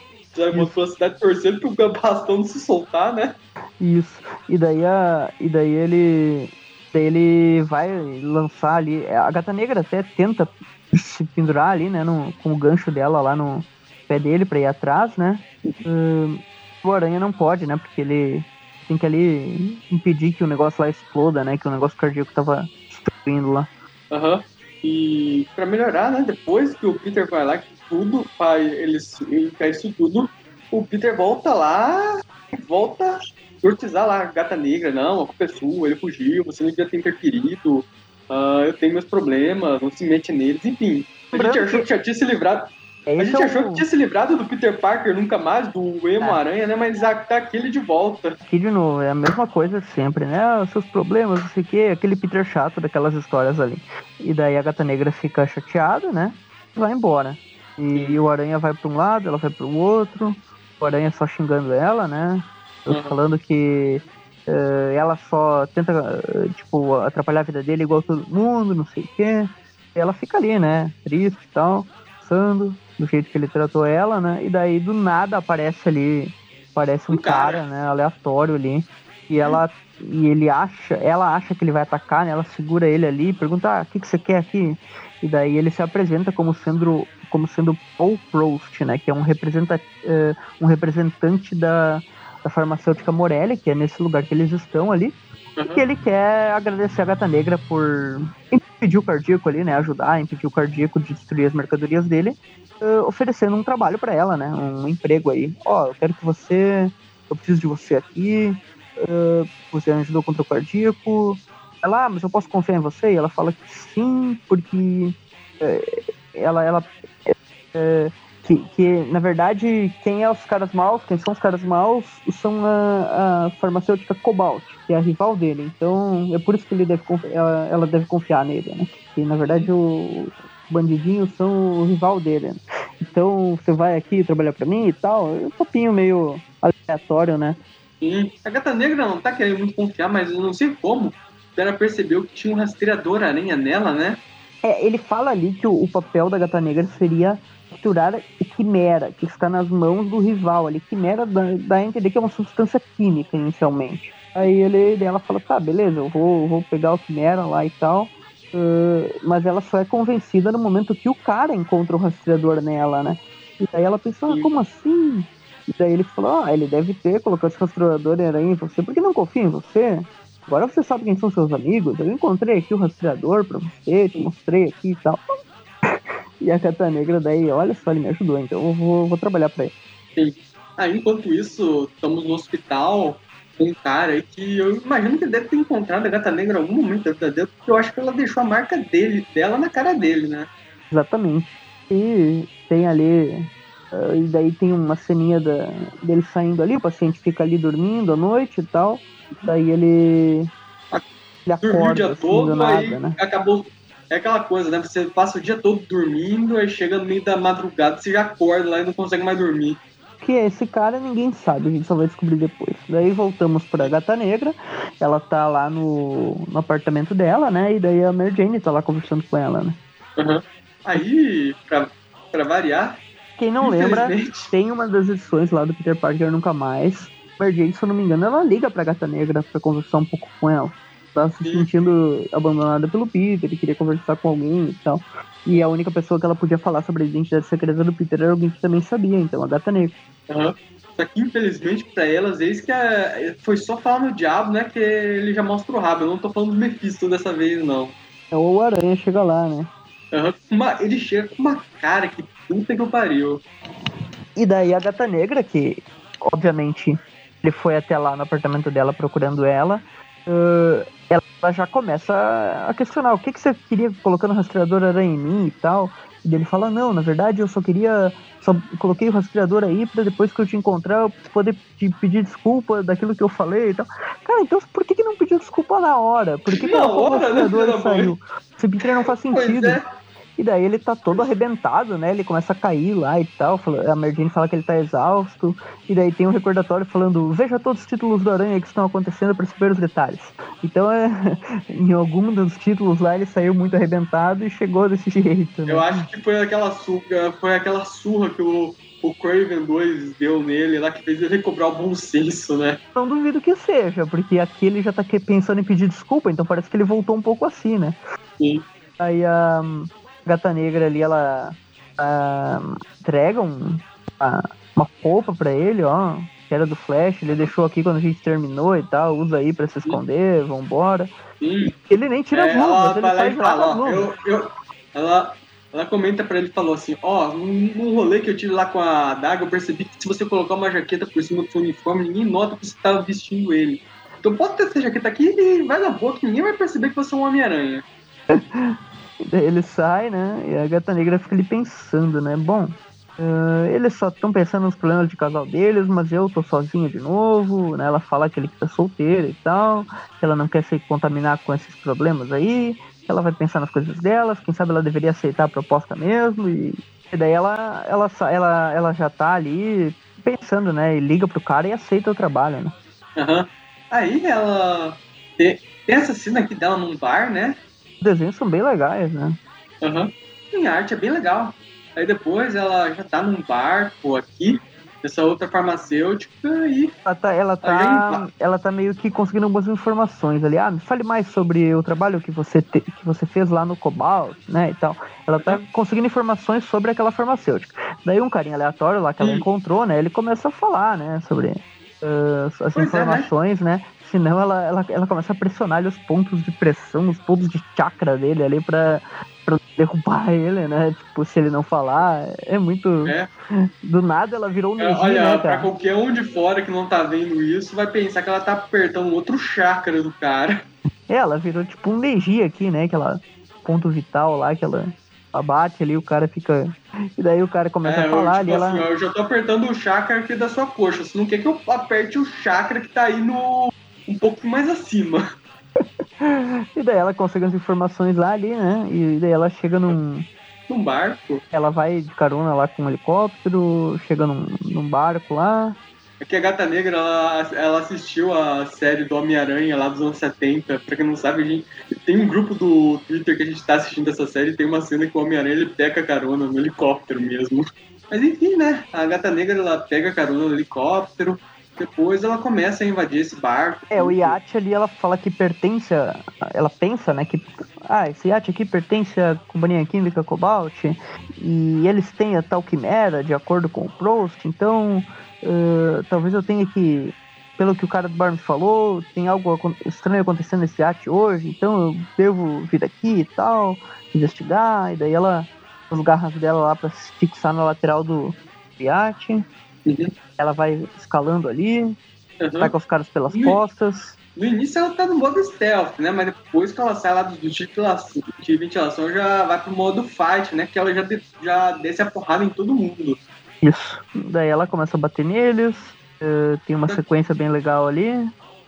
mostrou a cidade torcendo pro bastão não se soltar, né? Isso. E daí, a, e daí ele. Daí ele vai lançar ali. A gata negra até tenta se pendurar ali, né? No, com o gancho dela lá no pé dele pra ir atrás, né? Uh, o aranha não pode, né? Porque ele tem que ali impedir que o negócio lá exploda, né? Que o negócio cardíaco tava destruindo lá. Aham. Uhum. E para melhorar, né, depois que o Peter vai lá, que tudo, faz eles quer isso tudo, o Peter volta lá, volta a cortizar lá gata negra, não, a culpa é sua, ele fugiu, você não devia ter interferido, uh, eu tenho meus problemas, não se mete neles, enfim. A gente achou que já tinha se livrado. É, a gente achou que tinha se livrado do Peter Parker nunca mais, do Emo é. Aranha, né? Mas tá aquele de volta. Aqui de novo, é a mesma coisa sempre, né? Ah, seus problemas, não sei o quê, aquele Peter chato daquelas histórias ali. E daí a gata negra fica chateada, né? E vai embora. E, o Aranha vai para um lado, ela vai para o outro. O Aranha só xingando ela, né? Uhum. Falando que uh, ela só tenta, uh, tipo, atrapalhar a vida dele igual todo mundo, não sei o quê. E ela fica ali, né? Triste e tal, pensando do jeito que ele tratou ela, né? E daí do nada aparece ali, aparece um, um cara, cara, né, aleatório ali, e ela e ele acha, ela acha que ele vai atacar, né? Ela segura ele ali, pergunta: ah, "O que que você quer aqui?" E daí ele se apresenta como sendo como sendo Paul Prost, né, que é um representante, uh, um representante da, da farmacêutica Morelli, que é nesse lugar que eles estão ali. Uhum. E que ele quer agradecer a Gata Negra por impedir o cardíaco ali, né? Ajudar, impedir o cardíaco de destruir as mercadorias dele, uh, oferecendo um trabalho para ela, né? Um emprego aí. Ó, oh, eu quero que você. Eu preciso de você aqui. Uh, você ajudou contra o cardíaco. Ela, ah, mas eu posso confiar em você? E ela fala que sim, porque uh, ela, ela que, que, na verdade, quem é os caras maus, quem são os caras maus, são a, a farmacêutica Cobalt, que é a rival dele. Então, é por isso que ele deve ela, ela deve confiar nele, né? Que, na verdade, o bandidinhos são o rival dele. Né? Então, você vai aqui trabalhar para mim e tal. É um papinho meio aleatório, né? Sim. A Gata Negra não tá querendo muito confiar, mas eu não sei como. Pera percebeu que tinha um rastreador aranha nela, né? É, ele fala ali que o, o papel da gata negra seria capturar quimera, que está nas mãos do rival ali. Quimera dá, dá a entender que é uma substância química inicialmente. Aí ele, ela fala, tá, beleza, eu vou, vou pegar o quimera lá e tal. Uh, mas ela só é convencida no momento que o cara encontra o rastreador nela, né? E daí ela pensa, ah, como assim? E daí ele falou, ah, ele deve ter colocado esse rastreador em você, porque não confia em você? Agora você sabe quem são seus amigos. Eu encontrei aqui o rastreador pra você, te mostrei aqui e tal. E a Cata Negra daí, olha só, ele me ajudou, então eu vou, vou trabalhar pra ele. Sim. Aí, enquanto isso, estamos no hospital com um cara aí que eu imagino que deve ter encontrado a Gata Negra em algum momento da vida dele, porque eu acho que ela deixou a marca dele, dela na cara dele, né? Exatamente. E tem ali. Uh, e daí tem uma ceninha da, dele saindo ali, o paciente fica ali dormindo à noite e tal. Daí ele. Ele acorda. o dia assim, todo, nada, aí né? acabou é aquela coisa, né? Você passa o dia todo dormindo, aí chega no meio da madrugada, você já acorda lá e não consegue mais dormir. Que é esse cara, ninguém sabe, a gente só vai descobrir depois. Daí voltamos pra Gata Negra, ela tá lá no, no apartamento dela, né? E daí a Mary Jane tá lá conversando com ela, né? Uhum. Aí, pra, pra variar. Quem não lembra, tem uma das edições lá do Peter Parker Nunca Mais. Jane, se eu não me engano, ela liga pra Gata Negra pra conversar um pouco com ela tá se sentindo abandonada pelo Peter, ele queria conversar com alguém e tal. E a única pessoa que ela podia falar sobre a identidade secreta do Peter era alguém que também sabia, então a Gata Negra. Uhum. Só que, infelizmente, pra ela, às vezes, que a... foi só falar no diabo, né? Que ele já mostra o rabo. Eu não tô falando do Mephisto dessa vez, não. É o Aranha chega lá, né? Uhum. Uma... Ele chega com uma cara que puta que eu pariu. E daí a Gata Negra, que, obviamente, ele foi até lá no apartamento dela procurando ela. Uh, ela já começa a questionar o que, que você queria colocando o rastreador aranha em mim e tal. E ele fala, não, na verdade eu só queria. Só coloquei o rastreador aí pra depois que eu te encontrar eu poder te pedir desculpa daquilo que eu falei e tal. Cara, então por que, que não pediu desculpa na hora? Por que, que na hora, o né, rastreador né, saiu? Esse não faz sentido. É. E daí ele tá todo arrebentado, né? Ele começa a cair lá e tal. A Merdine fala que ele tá exausto. E daí tem um recordatório falando: Veja todos os títulos do Aranha que estão acontecendo para saber os detalhes. Então, é, em algum dos títulos lá, ele saiu muito arrebentado e chegou desse jeito. Né? Eu acho que foi aquela surra, foi aquela surra que o, o Craven 2 deu nele lá que fez ele recobrar o bom senso, né? Não duvido que seja, porque aqui ele já tá pensando em pedir desculpa, então parece que ele voltou um pouco assim, né? Sim. Aí a. Um Gata Negra ali, ela uh, entrega um, uma, uma roupa pra ele, ó, que era do Flash, ele deixou aqui quando a gente terminou e tal, usa aí pra se esconder, vambora. Sim. Ele nem tira é, as luvas, ele sai fala, ó, eu, eu, ela, ela comenta pra ele e falou assim, ó, oh, num rolê que eu tive lá com a Daga, eu percebi que se você colocar uma jaqueta por cima do seu uniforme, ninguém nota que você tava vestindo ele. Então pode ter essa jaqueta aqui e vai na boca, ninguém vai perceber que você é um Homem-Aranha. Daí ele sai, né? E a gata negra fica ali pensando, né? Bom, uh, eles só estão pensando nos problemas de casal deles, mas eu tô sozinha de novo, né? Ela fala que ele tá solteiro e tal, que ela não quer se contaminar com esses problemas aí, que ela vai pensar nas coisas delas, quem sabe ela deveria aceitar a proposta mesmo, e, e daí ela, ela, ela, ela já tá ali pensando, né? E liga pro cara e aceita o trabalho, né? Uhum. Aí ela tem essa cena aqui dela num bar, né? Os desenhos são bem legais, né? Uhum. a arte é bem legal. Aí depois ela já tá num barco aqui, essa outra farmacêutica e. Ela tá, ela tá, ela tá meio que conseguindo algumas informações ali. Ah, me fale mais sobre o trabalho que você, te, que você fez lá no Cobalt, né? E tal. Ela tá uhum. conseguindo informações sobre aquela farmacêutica. Daí um carinha aleatório lá que ela encontrou, né? Ele começa a falar, né? Sobre uh, as pois informações, é, né? né? Senão ela, ela, ela começa a pressionar os pontos de pressão, os pontos de chakra dele ali pra, pra derrubar ele, né? Tipo, se ele não falar, é muito. É. Do nada ela virou um é, Olha, né, pra qualquer um de fora que não tá vendo isso, vai pensar que ela tá apertando outro chakra do cara. É, ela virou tipo um Neji aqui, né? Aquela ponto vital lá que ela abate ali, o cara fica. E daí o cara começa é, a falar eu, tipo ali. Assim, ela... Eu já tô apertando o chakra aqui da sua coxa. Você não quer que eu aperte o chakra que tá aí no um pouco mais acima. e daí ela consegue as informações lá ali, né? E daí ela chega num. Num barco? Ela vai de carona lá com um helicóptero, chega num, num barco lá. É que a Gata Negra, ela, ela assistiu a série do Homem-Aranha lá dos anos 70. Pra quem não sabe, a gente tem um grupo do Twitter que a gente tá assistindo essa série e tem uma cena que o Homem-Aranha ele pega carona no helicóptero mesmo. Mas enfim, né? A Gata Negra ela pega carona no helicóptero. Depois ela começa a invadir esse barco. É, o iate ali ela fala que pertence a, Ela pensa, né, que. Ah, esse iate aqui pertence à Companhia Química Cobalt. E eles têm a tal quimera, de acordo com o Prost. Então, uh, talvez eu tenha que. Pelo que o cara do bar me falou, tem algo estranho acontecendo nesse iate hoje. Então eu devo vir aqui e tal, investigar. E daí ela. As garras dela lá pra se fixar na lateral do iate. Uhum. Ela vai escalando ali, uhum. vai com os caras pelas no, costas. No início ela tá no modo stealth, né? Mas depois que ela sai lá do, do de ventilação, já vai pro modo fight, né? Que ela já, de, já desce a porrada em todo mundo. Isso. Daí ela começa a bater neles. Uh, tem uma sequência bem legal ali.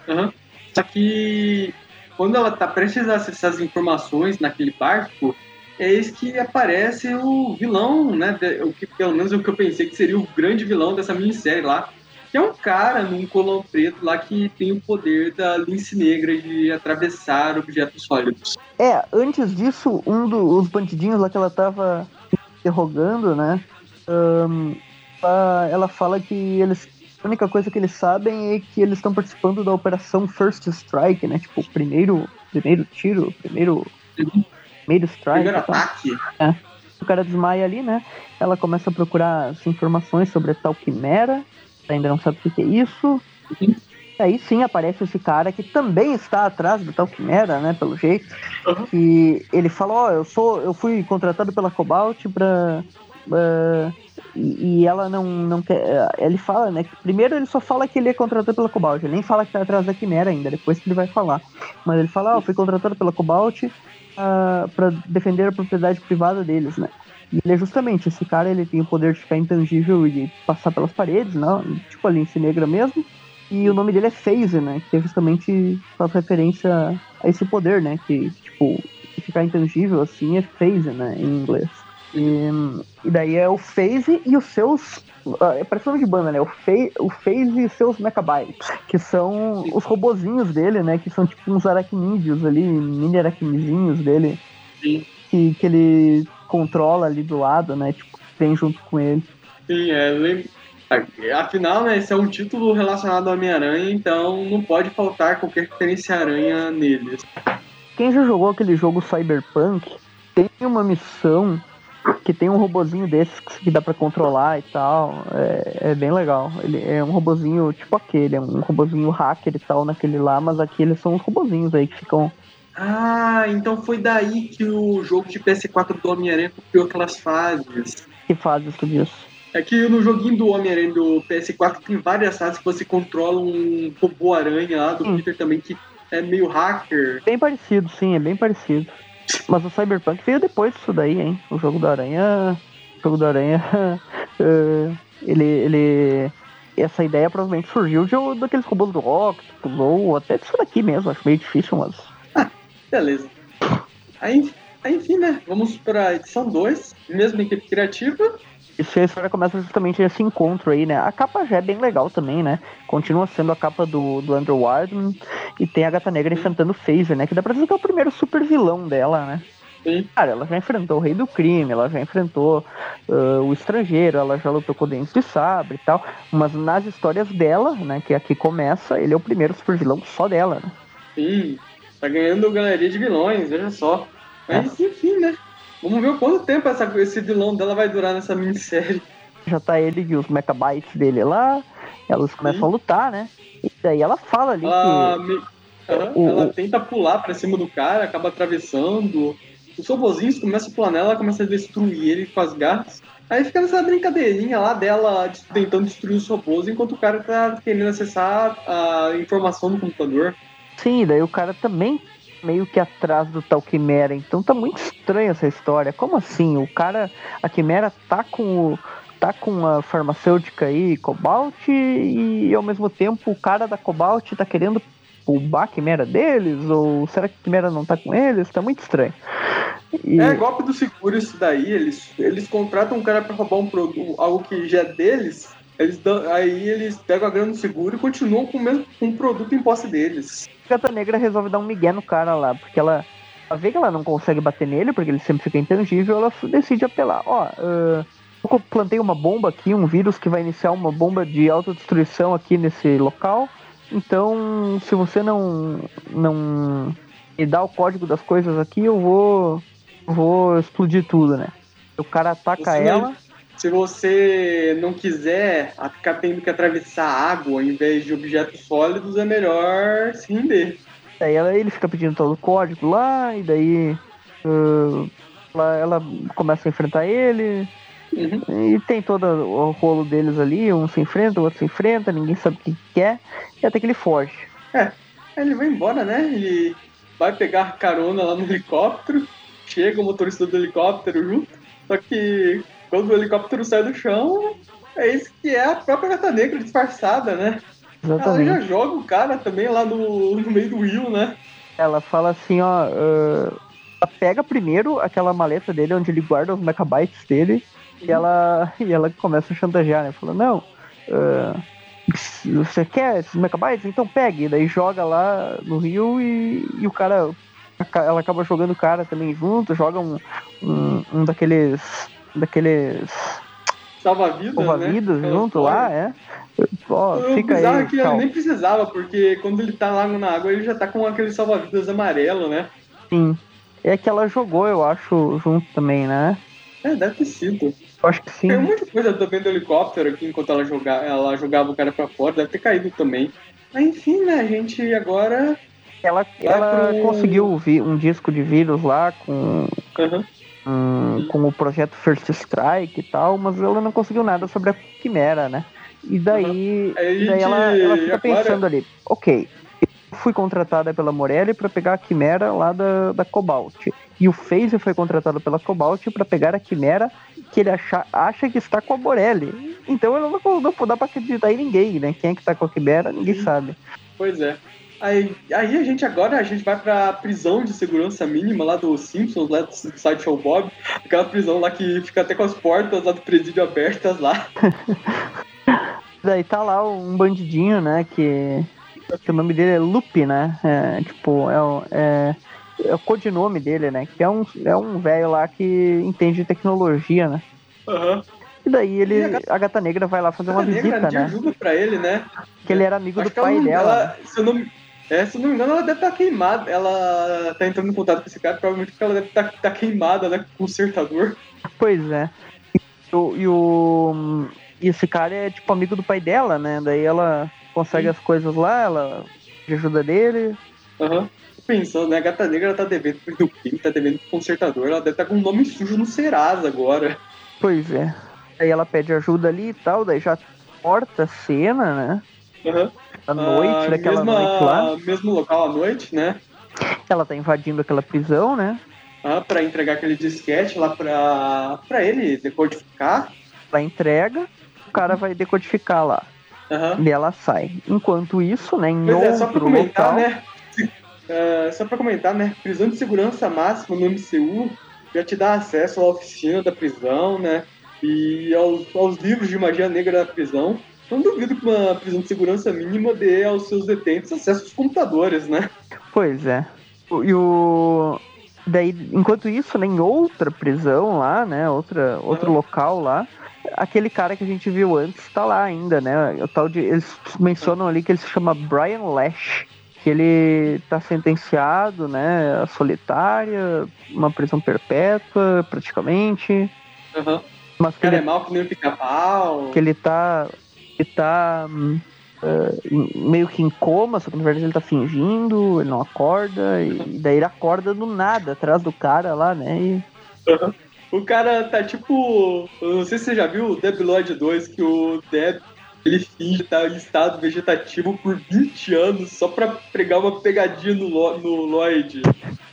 Uhum. Só que quando ela tá prestes a acessar as informações naquele barco, é esse que aparece o vilão, né? O que, pelo menos é o que eu pensei que seria o grande vilão dessa minissérie lá. Que é um cara num colão preto lá que tem o poder da lince negra de atravessar objetos sólidos. É, antes disso, um dos bandidinhos lá que ela tava interrogando, né? Um, ela fala que eles a única coisa que eles sabem é que eles estão participando da operação First Strike, né? Tipo, primeiro, primeiro tiro, primeiro uhum meio strike. Primeiro então. ataque. É. O cara desmaia ali, né? Ela começa a procurar informações sobre a tal quimera. Ainda não sabe o que é isso. Uhum. E aí sim aparece esse cara que também está atrás do tal quimera, né? Pelo jeito. Uhum. E ele fala, ó, oh, eu sou. Eu fui contratado pela Cobalt pra. Uh, e, e, ela não, não quer. Ele fala, né? Que primeiro ele só fala que ele é contratado pela Cobalt. Ele nem fala que tá atrás da Quimera ainda, depois que ele vai falar. Mas ele fala, ó, oh, fui contratado pela Cobalt para defender a propriedade privada deles, né? E ele é justamente esse cara, ele tem o poder de ficar intangível e de passar pelas paredes, não? Né? tipo a lince negra mesmo. E o nome dele é Phase, né? Que é justamente faz referência a esse poder, né? Que, tipo, ficar intangível assim é Phase, né? Em inglês. E, e daí é o Phase e os seus ah, é parece nome de banda, né? O, Fe, o Phase e seus Mechabytes, que são os robozinhos dele, né? Que são tipo uns aracnídeos ali, mini aracnizinhos dele. Sim. Que, que ele controla ali do lado, né? Tipo, tem junto com ele. Sim, é. Lem... Afinal, né, esse é um título relacionado ao Homem-Aranha, então não pode faltar qualquer referência aranha neles. Quem já jogou aquele jogo Cyberpunk tem uma missão que tem um robozinho desses que dá para controlar e tal. É, é, bem legal. Ele é um robozinho tipo aquele, é um robozinho hacker e tal naquele lá, mas aqui eles são uns robozinhos aí que ficam. Ah, então foi daí que o jogo de PS4 do Homem-Aranha copiou aquelas fases. Que fases tu diz? É que no joguinho do Homem-Aranha do PS4 tem várias fases que você controla um robô-aranha lá do hum. Peter também que é meio hacker. Bem parecido, sim, é bem parecido. Mas o Cyberpunk veio depois disso daí, hein? O jogo da Aranha. O jogo da Aranha. uh, ele, ele. Essa ideia provavelmente surgiu de, daqueles robôs do Rock, ou até disso daqui mesmo. Acho meio difícil, mas. Ah, beleza. Aí, aí, enfim, né? Vamos pra edição 2. Mesma equipe criativa. Isso a história começa justamente esse encontro aí, né? A capa já é bem legal também, né? Continua sendo a capa do, do Andrew Wildman e tem a Gata Negra enfrentando o Phaser, né? Que dá pra dizer que é o primeiro super vilão dela, né? Sim. Cara, ela já enfrentou o Rei do Crime, ela já enfrentou uh, o Estrangeiro, ela já lutou com o Dentes de Sabre e tal. Mas nas histórias dela, né, que aqui começa, ele é o primeiro super vilão só dela, né? Sim, tá ganhando galeria de vilões, veja só. Mas é. enfim, né? Vamos ver quanto tempo essa, esse vilão dela vai durar nessa minissérie. Já tá ele e os mechabytes dele lá, elas começam Sim. a lutar, né? E daí ela fala ali ela que. Me... Uhum, o, ela tenta pular pra cima do cara, acaba atravessando. Os robozinhos começam a pular nela, ela começa a destruir ele com as garras. Aí fica nessa brincadeirinha lá dela tentando destruir os robôs enquanto o cara tá querendo acessar a informação do computador. Sim, daí o cara também meio que atrás do tal Quimera. Então tá muito estranha essa história. Como assim? O cara, a Quimera tá com o, tá com a farmacêutica aí, Cobalt, e ao mesmo tempo o cara da Cobalt tá querendo roubar a Quimera deles? Ou será que a Quimera não tá com eles? Tá muito estranho. E... É golpe do seguro isso daí. Eles, eles contratam um cara para roubar um produto, algo que já é deles. Eles dão, aí eles pegam a grana no seguro e continuam com o mesmo com o produto em posse deles. A Gata Negra resolve dar um migué no cara lá, porque ela, ela vê que ela não consegue bater nele, porque ele sempre fica intangível, ela decide apelar. Ó, uh, eu plantei uma bomba aqui, um vírus que vai iniciar uma bomba de autodestruição aqui nesse local. Então, se você não não me dá o código das coisas aqui, eu vou vou explodir tudo, né? O cara ataca ela. Se você não quiser ficar tendo que atravessar água em vez de objetos sólidos, é melhor se render. Daí ela, ele fica pedindo todo o código lá, e daí ah, ela, ela começa a enfrentar ele. Uhum. E tem todo o rolo deles ali, um se enfrenta, o outro se enfrenta, ninguém sabe o que quer, e até que ele foge. Aí ele vai embora, né? Ele vai pegar carona lá no helicóptero, chega o motorista do helicóptero junto, só que quando o helicóptero sai do chão, é isso que é a própria gata negra disfarçada, né? Ela Exatamente. já joga o cara também lá no, no meio do rio, né? Ela fala assim, ó. ah, ela pega primeiro aquela maleta dele onde ele guarda os megabytes dele e ela, e ela começa a chantagear, né? Fala, não, ah, você quer esses megabytes? Então pegue. E daí joga lá no rio e, e o cara. Ela acaba jogando o cara também junto, joga um, um, um daqueles. Daqueles Salva-vidas, salva-vidas né? junto lá, é. Ó, O fica bizarro aí. é que ele tchau. nem precisava, porque quando ele tá lá na água, ele já tá com aquele salva-vidas amarelo, né? Sim. É que ela jogou, eu acho, junto também, né? É, deve ter sido. Eu acho que sim. Tem muita coisa também do helicóptero aqui enquanto ela, joga, ela jogava o cara pra fora, deve ter caído também. Mas enfim, né, a gente agora. Ela, ela pro- conseguiu um disco de vírus lá com, Aham. Um- com o projeto First Strike e tal, mas ela não conseguiu nada sobre a Quimera, né? E daí, Aí e daí ela, ela fica pensando ali, ok, eu fui contratada pela Morelli para pegar a Quimera lá da, da Cobalt. E o Phaser foi contratado pela Cobalt para pegar a Quimera que ele acha, acha que está com a Morelli. Então ela não, não dá para acreditar em ninguém, né? Quem é que tá com a Quimera, ninguém Sim. sabe. Pois é. Aí, aí a gente agora a gente vai pra prisão de segurança mínima lá do Simpsons, lá do Sideshow Bob. Aquela prisão lá que fica até com as portas lá do presídio abertas lá. Daí tá lá um bandidinho, né? Que, que o nome dele é Lupe, né? É, tipo, é, o- é, é o codinome dele, né? Que é um é um velho lá que entende de tecnologia, né? Aham. E daí ele, E a gata- a gata negra vai lá fazer uma negra visita, de né? ajuda pra ele, né? Que ele era amigo Acho do ela pai dela. ela- né? se, eu não, é, se não me engano, ela deve estar queimada. Ela tá entrando em contato com esse cara, provavelmente porque ela deve estar queimada, né? Com o consertador. Pois é. E o, e o- e esse cara é tipo amigo do pai dela, né? Daí ela consegue Sim. as coisas lá, ela ajuda dele. Aham. Tô Pensando, né? A gata negra ela tá devendo pro Dupin, tá devendo pro consertador. Ela deve estar com um nome sujo no Serasa agora. Pois é. Aí ela pede ajuda ali e tal, daí já corta a cena, né? Aham. A noite, Ah, daquela mesma- noite lá. Mesmo local à noite, né? Ela tá invadindo aquela prisão, né? Ah, pra entregar aquele disquete lá pra, pra ele decodificar. Ela entrega, o cara vai decodificar lá. Aham. E ela sai. Enquanto isso, né, em Pois é, só pra outro comentar, local. né? ah, só pra comentar, né? Prisão de segurança máxima no MCU já te dá acesso à oficina da prisão, né? E aos, aos livros de magia negra da prisão. Não duvido que uma prisão de segurança mínima dê aos seus detentos acesso aos computadores, né? Pois é. E o. Daí, enquanto isso, né, em outra prisão lá, né? Outra, outro Aham. local lá, aquele cara que a gente viu antes tá lá ainda, né? O tal de. Eles mencionam ali que ele se chama Brian Lash. Que ele tá sentenciado, né? A solitária, uma prisão perpétua, praticamente. Aham. Mas que cara ele é mal que nem o pica-pau. que ele tá. Ele tá. em- meio que em coma, só que na verdade ele tá fingindo, ele não acorda, e daí ele acorda do nada atrás do cara lá, né? E, O cara tá tipo. Não sei se você já viu o Deb Lloyd 2, que o Deb ele finge estar em estado vegetativo por 20 anos só pra pregar uma pegadinha no, no Lloyd.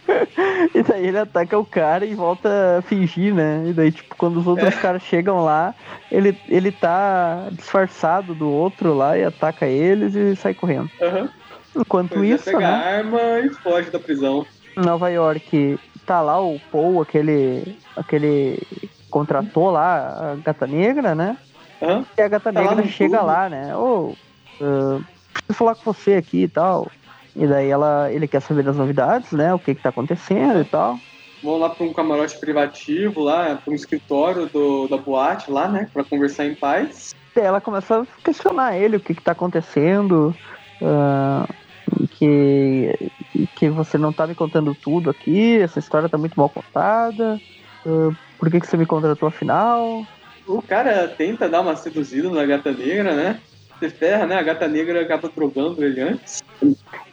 e daí ele ataca o cara e volta a fingir, né? E daí, tipo, quando os outros É. caras chegam lá, ele, ele tá disfarçado do outro lá e ataca eles e sai correndo. Aham. Enquanto Pois é, isso, pega né? a arma e foge da prisão. Nova York tá lá o Paul, aquele. aquele. contratou lá a gata negra, né? Aham. E a gata Tá lá negra no chega tubo. lá, né? Ô, ah, preciso falar com você aqui e tal. E daí ela, ele quer saber das novidades, né? O que que tá acontecendo e tal. Vão lá pra um camarote privativo, lá, pra um escritório do, da boate lá, né? Pra conversar em paz. Daí ela começa a questionar ele, o que que tá acontecendo. ah, que, que você não tá me contando tudo aqui, essa história tá muito mal contada. ah, por que que você me contratou afinal? O cara tenta dar uma seduzida na gata negra, né? Se ferra, né? A gata negra acaba drogando ele antes.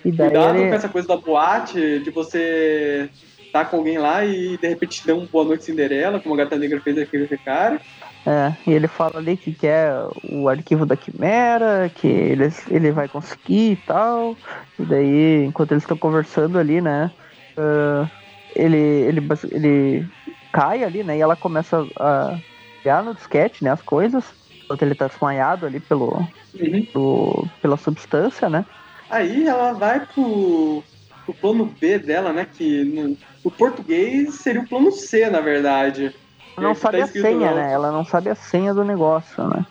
E daí Cuidado ele... com essa coisa da boate, de você tá com alguém lá e de repente te dá um boa noite Cinderela, como a gata negra fez esse cara. É, e ele fala ali que quer o arquivo da Quimera, que ele, ele vai conseguir e tal. E daí, enquanto eles estão conversando ali, né? ah, ele, ele, ele cai ali, né? E ela começa a olhar no disquete, né? As coisas. Enquanto ele tá desmaiado ali pelo, Uhum. pelo- pela substância, né? Aí ela vai pro, pro plano B dela, né? Que no, o português seria o plano C, na verdade. Ela não que tá sabe a escrito senha, lá. né? Ela não sabe a senha do negócio, né?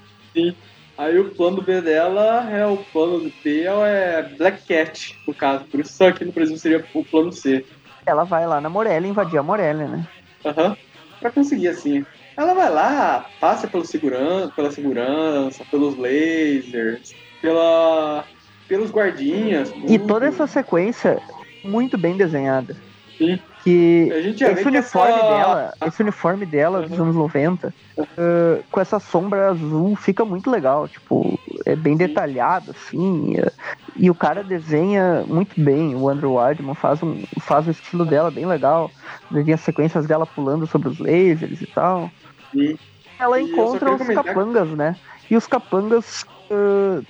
Aí o plano B dela é o plano B é Black Cat, no caso. Por isso só aqui no Brasil seria o plano C. Ela vai lá na Morelli invadir a Morelli, né? Aham. Pra conseguir assim. Ela vai lá, passa pelo segurança, pela segurança, pelos lasers, pela, pelos guardinhas. E tudo. toda essa sequência muito bem desenhada. Sim. Que esse uniforme essa- dela, esse uniforme dela dos Uhum. anos 90, eh, com essa sombra azul, fica muito legal. Tipo, é bem detalhado, assim. eh, e o cara desenha muito bem. O Andrew Wildman faz, um, faz o estilo dela bem legal. As sequências dela pulando sobre os lasers e tal. Sim. Ela E eu encontra os capangas, né? E os capangas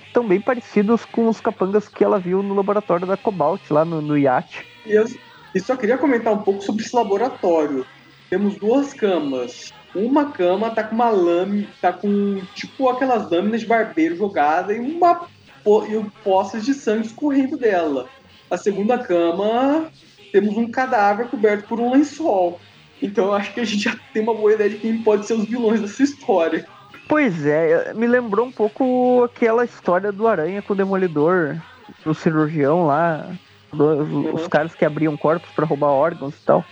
estão bem parecidos com os capangas que ela viu no laboratório da Cobalt, lá no, no iate. E eu e só queria comentar um pouco sobre esse laboratório. Temos duas camas. Uma cama tá com uma lâmina, tá com tipo aquelas lâminas de barbeiro jogada e uma e poças de sangue escorrendo dela. A segunda cama temos um cadáver coberto por um lençol. Então eu acho que a gente já tem uma boa ideia de quem pode ser os vilões dessa história. Pois é, me lembrou um pouco aquela história do Aranha com o Demolidor, do cirurgião lá, do- os caras que abriam corpos pra roubar órgãos e tal.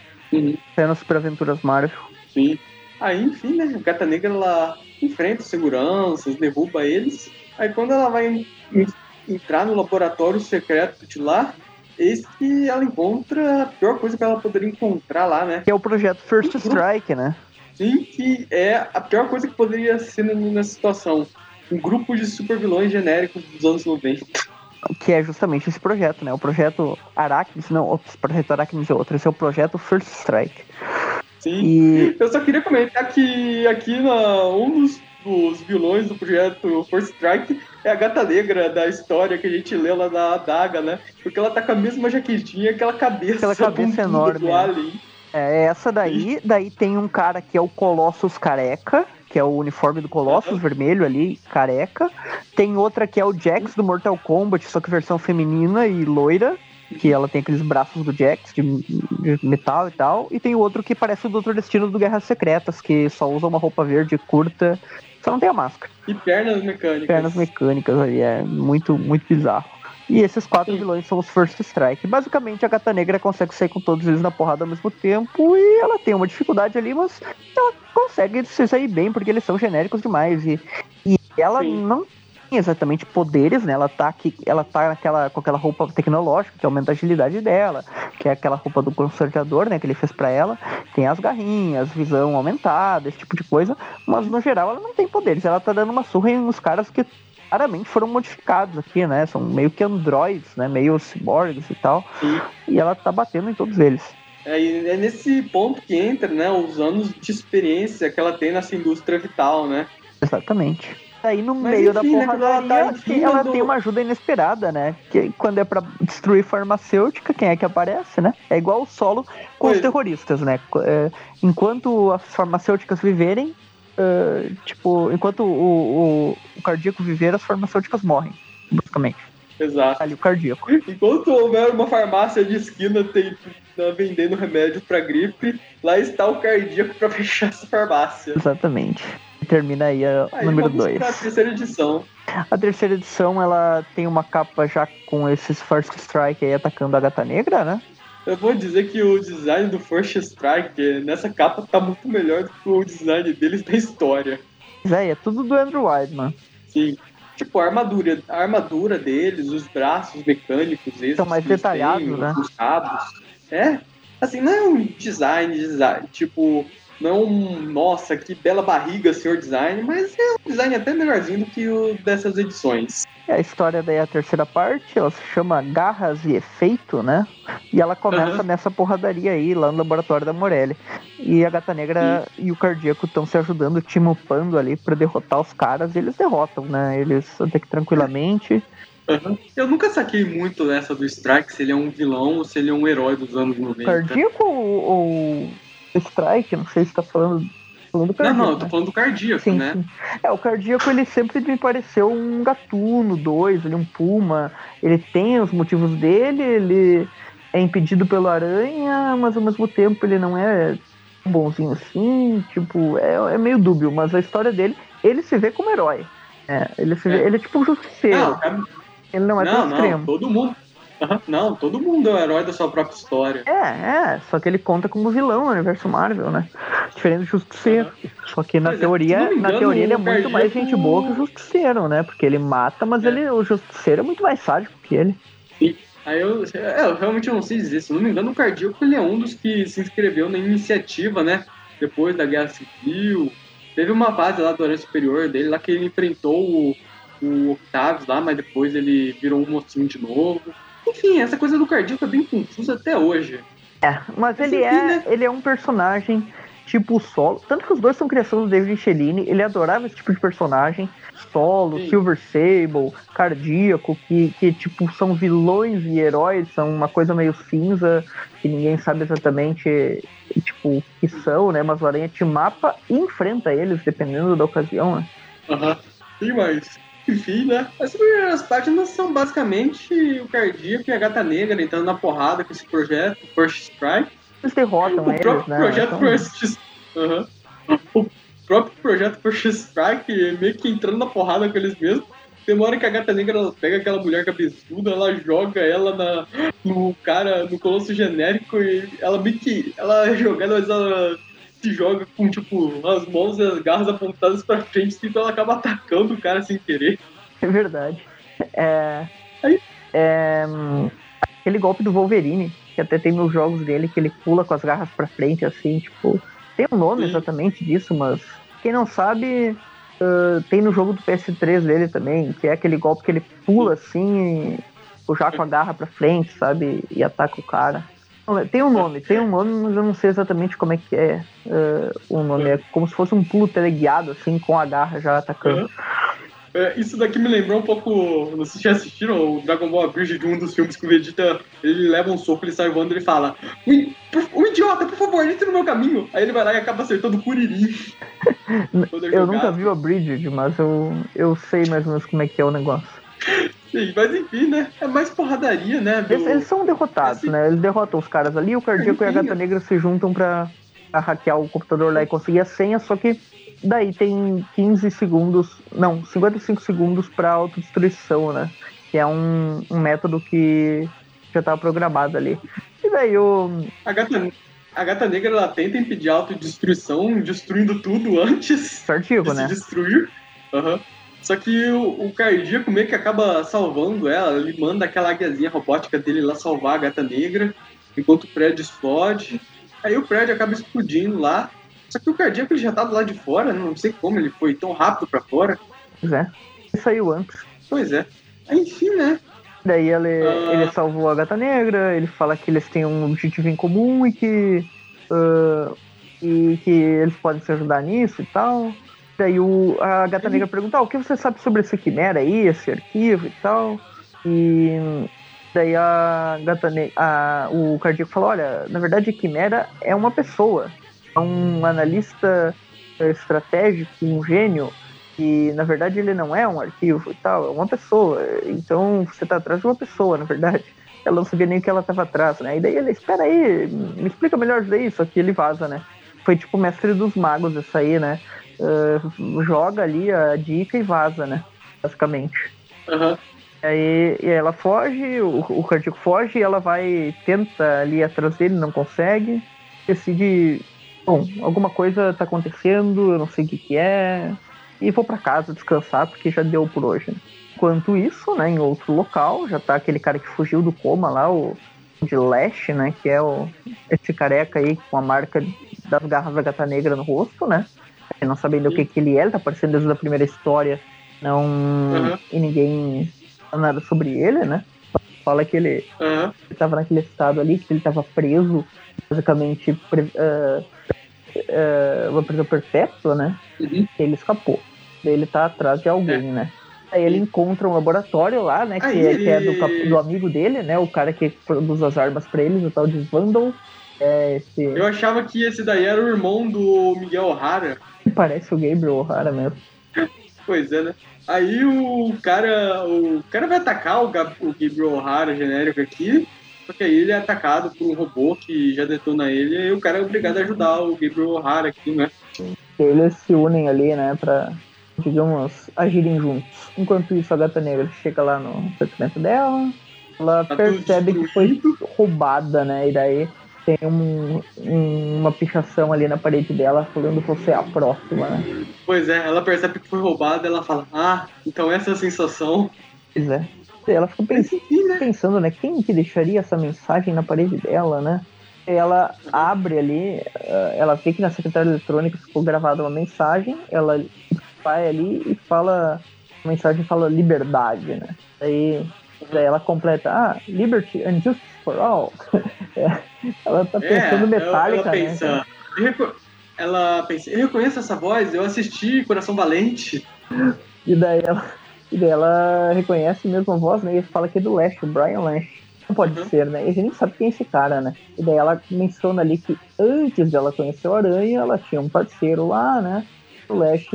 Cenas Super Aventuras Marvel. Sim. Aí, enfim, né? A Gata Negra ela enfrenta os seguranças, derruba eles. Aí, quando ela vai en- en- entrar no laboratório secreto de lá, eis que ela encontra a pior coisa que ela poderia encontrar lá, né? Que é o projeto First Strike, né? Sim, que é a pior coisa que poderia ser nessa situação. Um grupo de supervilões genéricos dos anos 90. Que é justamente esse projeto, né? O projeto Arachnis, não, o projeto Arachnis é outro, esse é o projeto First Strike. Sim. E Eu só queria comentar que aqui na, um dos, dos vilões do projeto First Strike é a gata negra da história que a gente lê lá da Adaga, né? Porque ela tá com a mesma jaquetinha, aquela cabeça, Aquela cabeça enorme, do né? Alien. é essa daí, daí tem um cara que é o Colossus careca, que é o uniforme do Colossus Uhum. vermelho ali, careca. Tem outra que é o Jax do Mortal Kombat, só que versão feminina e loira. Que ela tem aqueles braços do Jax de, de metal e tal. E tem o outro que parece o Doutor Destino do Guerras Secretas, que só usa uma roupa verde curta, só não tem a máscara. E pernas mecânicas. pernas mecânicas ali, é muito, muito bizarro. E esses quatro Sim. vilões são os First Strike. Basicamente, a Gata Negra consegue sair com todos eles na porrada ao mesmo tempo e ela tem uma dificuldade ali, mas ela consegue se sair bem porque eles são genéricos demais. E, e ela Sim. não exatamente poderes, né? Ela tá aqui, ela tá naquela, com aquela roupa tecnológica que aumenta a agilidade dela, que é aquela roupa do consertador, né? Que ele fez pra ela. Tem as garrinhas, visão aumentada, esse tipo de coisa. Mas no geral ela não tem poderes. Ela tá dando uma surra em uns caras que claramente foram modificados aqui, né? São meio que androids, né? Meio ciborgues e tal. Sim. E ela tá batendo em todos eles. É, é nesse ponto que entra, né, os anos de experiência que ela tem nessa indústria vital, né? Exatamente. Aí no Mas meio enfim, da né, quando ela porradaria, tá ela enfiando- tem uma ajuda inesperada, né? Que quando é pra destruir farmacêutica, quem é que aparece, né? É igual o solo com os terroristas, né? É, enquanto as farmacêuticas viverem, é, tipo, enquanto o, o, o cardíaco viver, as farmacêuticas morrem, basicamente. Exato. Ali o cardíaco. Enquanto houver uma farmácia de esquina tem, tá vendendo remédio pra gripe, lá está o cardíaco pra fechar essa farmácia. Exatamente. Termina aí a Aí número vamos 2. pra terceira edição. A terceira edição, ela tem uma capa já com esses First Strike aí atacando a Gata Negra, né? Eu vou dizer que o design do First Strike nessa capa tá muito melhor do que o design deles da história. Zé, é tudo do Andrew Wiseman. Sim. Tipo, a armadura, a armadura deles, os braços mecânicos, esses São mais detalhados, né? Os cabos. É. Assim, não é um design, design, tipo, não é um, nossa, que bela barriga, senhor design, mas é um design até melhorzinho do que o dessas edições. A história daí é a terceira parte, ela se chama Garras e Efeito, né? E ela começa Aham. nessa porradaria aí, lá no laboratório da Morelli. E a Gata Negra e o Cardíaco estão se ajudando, timupando ali pra derrotar os caras, e eles derrotam, né? Eles até que tranquilamente. Uhum. Eu nunca saquei muito nessa do Strike, se ele é um vilão ou se ele é um herói dos anos 90. Cardíaco ou, ou Strike? Não sei se tá falando, falando do Não, Cardíaco. não, eu tô né? falando do cardíaco, Sim, né? sim. É, o cardíaco ele sempre me pareceu um gatuno, dois, ele um puma. Ele tem os motivos dele, ele é impedido pelo aranha, mas ao mesmo tempo ele não é bonzinho assim. Tipo, é, é meio dúbio, mas a história dele, ele se vê como herói. É, ele, se vê, É. ele é tipo um justiceiro. Não, ele não é não, tão não, extremo. todo mundo. Não, todo mundo é o herói da sua própria história. É, é, só que ele conta como vilão no universo Marvel, né? Diferente do Justiceiro. Só que na Pois é, teoria, não me na engano, teoria ele é muito mais gente boa que o Justiceiro, né? Porque ele mata, mas É. ele, o Justiceiro é muito mais sádico que ele. Aí eu, é, eu realmente não sei dizer, se não me engano, o Cardíaco ele é um dos que se inscreveu na iniciativa, né? Depois da Guerra Civil. Teve uma fase lá do Aranha Superior dele, lá que ele enfrentou o, o Octavius lá, mas depois ele virou um mocinho de novo. Enfim, essa coisa do Cardíaco é bem confusa até hoje. É, mas ele é, né? ele é um personagem tipo solo. Tanto que os dois são criação do David Cellini. Ele adorava esse tipo de personagem. Solo, Sim. Silver Sable, Cardíaco, que, que tipo são vilões e heróis, são uma coisa meio cinza, que ninguém sabe exatamente tipo o que são, né? Mas o Aranha te mapa e enfrenta eles, dependendo da ocasião, né? Aham. Sim, mas. Enfim, né? As primeiras páginas são basicamente o Cardíaco e a Gata Negra entrando na porrada com esse projeto, First Strike. Eles derrotam O eles, próprio né? projeto Então, First Aham. O próprio projeto First Strike meio que entrando na porrada com eles mesmos. Tem uma hora que a gata negra ela pega aquela mulher cabeçuda, ela joga ela na, no cara, no colosso genérico e ela meio que. Ela é jogada, mas ela se joga com tipo as mãos e as garras apontadas pra frente, então ela acaba atacando o cara sem querer. É verdade. É, Aí- é, aquele golpe do Wolverine, que até tem nos jogos dele, que ele pula com as garras pra frente, assim, tipo. Tem um nome Sim. exatamente disso, mas quem não sabe, ah, tem no jogo do PS3 dele também, que é aquele golpe que ele pula assim, tipo, já com a garra pra frente, sabe? E ataca o cara. Tem um nome, tem um nome, mas eu não sei exatamente como é que é ah, o nome. É como se fosse um pulo teleguiado, assim, com a garra já atacando. É, isso daqui me lembrou um pouco. Não sei se já assistiram o Dragon Ball Bridge de um dos filmes que o Vegeta ele leva um soco, ele sai voando e ele fala: "Um um idiota, por favor, entre no meu caminho. Aí ele vai lá e acaba acertando o Kuririn. É Eu nunca vi a Bridget, mas eu, eu sei mais ou menos como é que é o negócio. Sim, mas enfim, né? É mais porradaria, né? do- Eles, eles são derrotados, Esse- né? Eles derrotam os caras ali, o Cardíaco e a. Gata Negra se juntam pra, pra hackear o computador lá e conseguir a senha, só que daí tem 15 segundos, não, 55 segundos pra autodestruição, né? Que é um, um método que já tava programado ali. E daí o. A gata, a gata negra ela tenta impedir a autodestruição, destruindo tudo antes Cardíaco, de né? se destruir. Aham. Só que o, o cardíaco meio que acaba salvando ela, ele manda aquela águiazinha robótica dele lá salvar a gata negra, enquanto o prédio explode. Aí o prédio acaba explodindo lá. Só que o cardíaco ele já tá do lado de fora, não sei como ele foi tão rápido pra fora. Pois é. Ele saiu antes. Pois é. Aí, enfim, né? Daí ele, Ah. ele salvou a gata negra, ele fala que eles têm um objetivo em comum e que, ah, e que eles podem se ajudar nisso e tal. Daí o, a gata negra pergunta, ah, o que você sabe sobre esse quimera aí, esse arquivo e tal? E daí a gata negra, o cardíaco fala, olha, na verdade quimera é uma pessoa, é um analista eh, estratégico, um gênio, e na verdade ele não é um arquivo e tal, é uma pessoa. Então você tá atrás de uma pessoa, na verdade. Ela não sabia nem que ela tava atrás, né? E daí ele, espera aí, me explica melhor isso daí, só que ele vaza, né? Foi tipo mestre dos magos isso aí, né? Uh, joga ali a dica e vaza, né? Basicamente. Aham. Aí, e aí ela foge, o, o Cardíaco foge e ela vai, tenta ali atrás dele, não consegue. Decide, bom, alguma coisa tá acontecendo, eu não sei o que que é. E vou para casa descansar porque já deu por hoje. né? Enquanto isso, né, em outro local, já tá aquele cara que fugiu do coma lá, o de Lash, né, que é o, esse careca aí com a marca das garras da gata negra no rosto, né? Não sabendo o que que ele é, ele tá aparecendo desde a primeira história, não... Uhum. E ninguém fala nada sobre ele, né? Fala que ele Aham. ele tava naquele estado ali, que ele tava preso, basicamente, ah, ah, uma prisão perpétua, né? Uhum. E ele escapou. Daí ele tá atrás de alguém, né? Aí ele encontra um laboratório lá, né? Que, Aí é, que é do, do amigo dele, né? O cara que produz as armas pra eles, o tal de Vandal. É esse. Eu achava que esse daí era o irmão do Miguel O'Hara. Parece o Gabriel O'Hara mesmo. Pois é, né? Aí o cara, o cara vai atacar o, Gab- o Gabriel O'Hara genérico aqui, porque aí ele é atacado por um robô que já detona ele, e o cara é obrigado a ajudar o Gabriel O'Hara aqui, né? Eles se unem ali, né? Pra, digamos, agirem juntos. Enquanto isso, a gata negra chega lá no apartamento dela. Ela Tá percebe que foi roubada, né? E daí tem um, um- uma pichação ali na parede dela falando que você é a próxima, né? Pois é, ela percebe que foi roubada, ela fala, ah, então essa é a sensação. Pois é. Ela fica pensando, enfim, né? pensando, né? Quem que deixaria essa mensagem na parede dela, né? Ela abre ali, eh, ela vê que na secretária eletrônica ficou gravada uma mensagem, ela vai ali e fala, a mensagem fala liberdade, né? Daí, daí ela completa, ah, liberty and justice for all. É, ela tá pensando metálica, ela né? pensa, eu reco- ela pensa, eu reconheço essa voz, eu assisti Coração Valente. E daí ela, e daí ela reconhece mesmo a voz, né? E fala que é do Lash, o Brian Lash. Não pode Uhum. ser, né? E a gente nem sabe quem é esse cara, né? E daí ela menciona ali que antes dela conhecer o Aranha, ela tinha um parceiro lá, né? O Lash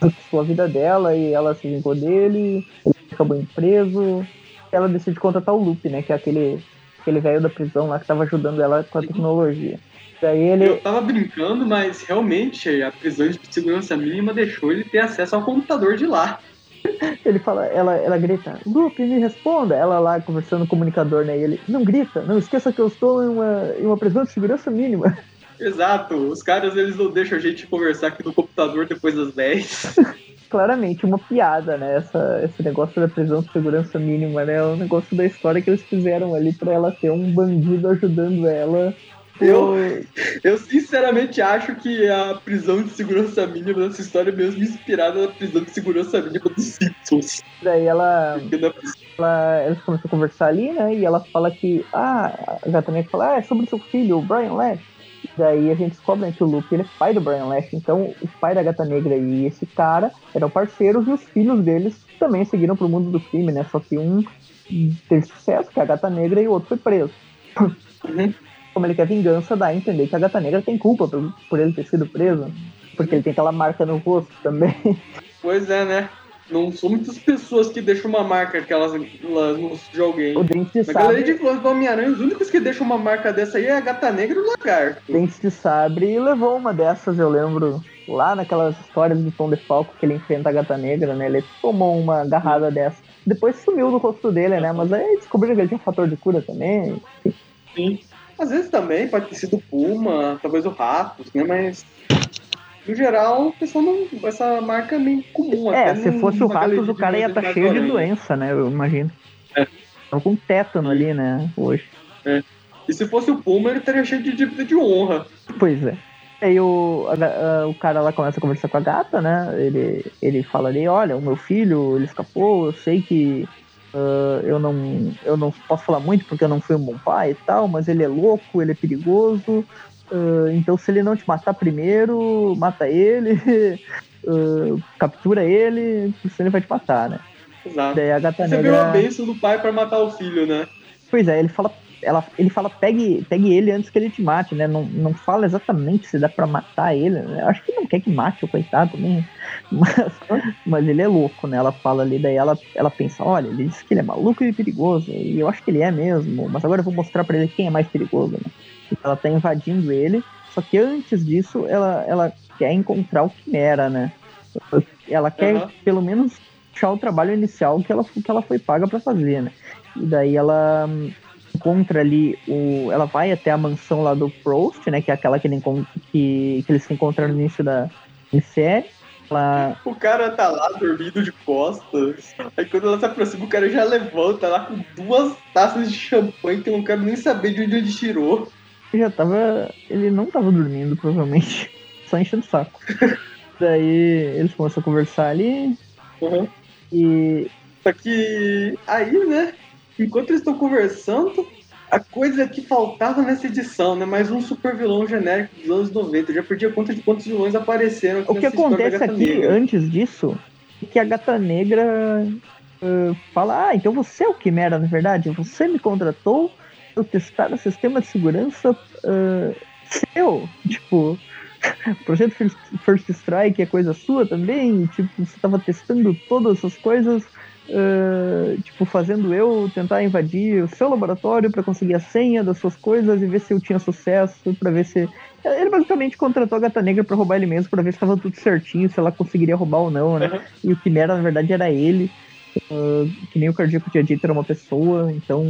conquistou a vida dela e ela se vingou dele, ele acabou preso. Ela decide contratar o Lupe, né? Que é aquele aquele velho da prisão lá que tava ajudando ela com a tecnologia. Daí ele. Eu tava brincando, mas realmente a prisão de segurança mínima deixou ele ter acesso ao computador de lá. Ele fala, ela, ela grita, Lupe, me responda. Ela lá conversando no comunicador, né? E ele, não grita, não esqueça que eu estou em uma, em uma prisão de segurança mínima. Exato, os caras eles não deixam a gente conversar aqui no computador depois das 10. Claramente uma piada, né? Essa, esse negócio da prisão de segurança mínima, né? É um negócio da história que eles fizeram ali pra ela ter um bandido ajudando ela. Eu- Eu sinceramente acho que a prisão de segurança mínima dessa história é mesmo inspirada na prisão de segurança mínima dos Simpsons. Daí ela, ela, eles começam a conversar ali, né? E ela fala que, ah, a negra fala, ah, é sobre seu filho, o Brian Lash. Daí a gente descobre né, que o Luke ele é pai do Brian Lash, então o pai da gata negra e esse cara eram parceiros e os filhos deles também seguiram pro mundo do crime, né? Só que um teve sucesso, que é a gata negra, e o outro foi preso. Uhum. Como ele quer vingança, dá a entender que a gata negra tem culpa por, por ele ter sido preso. Porque ele tem aquela marca no rosto também. Pois é, né? Não são muitas pessoas que deixam uma marca aquelas elas no de alguém. O Dente de de fãs do Homem-Aranha, os únicos que deixam uma marca dessa aí é a gata negra e o lagarto. Dente de Sabre levou uma dessas, eu lembro, lá naquelas histórias do Tom DeFalco que ele enfrenta a gata negra, né? Ele tomou uma agarrada dessa. Depois sumiu do rosto dele, né? Mas aí descobriram que ele tinha fator de cura também. Sim. Às vezes também pode ter sido Puma, talvez o Ratos, né? Mas. No geral, o pessoal não. Essa marca é meio comum. É, até se num- fosse o Ratos, o cara ia estar vendas cheio de doença, né? Eu imagino. É. Tava com tétano ali, né? Hoje. E se fosse o Puma, ele estaria cheio de dívida de honra. Pois é. Aí o, a a- o cara lá começa a conversar com a gata, né? Ele, ele fala ali, olha, o meu filho, ele escapou, eu sei que ah, eu, não, eu não posso falar muito porque eu não fui um bom pai e tal, mas ele é louco, ele é perigoso. Ah, então se ele não te matar primeiro, mata ele, ah, captura ele, porque senão ele vai te matar, né? Exato. Daí a gata Você viu a negra. bênção do pai pra matar o filho, né? Pois é, ele fala, ela, ele fala pegue, pegue ele antes que ele te mate, né? Não, não fala exatamente se dá pra matar ele. Né? Acho que não quer que mate o coitado também. Mas, mas ele é louco, né? Ela fala ali, daí ela, ela pensa, olha, ele disse que ele é maluco e perigoso. E eu acho que ele é mesmo, mas agora eu vou mostrar pra ele quem é mais perigoso, né? Ela tá invadindo ele Só que antes disso, ela, ela quer encontrar o Quimera, né? Ela quer, uhum. pelo menos, achar o trabalho inicial que ela, que ela foi paga para fazer, né? E daí ela hum, encontra ali o. Ela vai até a mansão lá do Prost, né? Que é aquela que, ele, que, que eles se encontraram no início da série. Ela... O cara tá lá dormindo de costas. Aí quando ela se aproxima, o cara já levanta lá com duas taças de champanhe que eu não quero nem saber de onde ele tirou. Ele já tava. Ele não tava dormindo, provavelmente. Só enchendo o saco. Daí eles começam a conversar ali. Uhum. E. Só que aí, né? Enquanto eles estão conversando, a coisa que faltava nessa edição, né? Mais um super vilão genérico dos anos 90. Eu já perdi a conta de quantos vilões apareceram aqui O que acontece aqui, Negra. antes disso, é que a Gata Negra uh, fala, ah, então você é o Quimera, na verdade? Você me contratou para testar o sistema de segurança uh, seu? Tipo... projeto First Strike é coisa sua também? Tipo, você estava testando todas essas coisas uh, tipo, fazendo eu tentar invadir o seu laboratório para conseguir a senha das suas coisas e ver se eu tinha sucesso, para ver se. Ele basicamente contratou a gata negra para roubar ele mesmo, para ver se estava tudo certinho, se ela conseguiria roubar ou não, né? Uhum. E o Quimera, na verdade, era ele. Uh, que nem o Cardíaco tinha dito, era uma pessoa, então.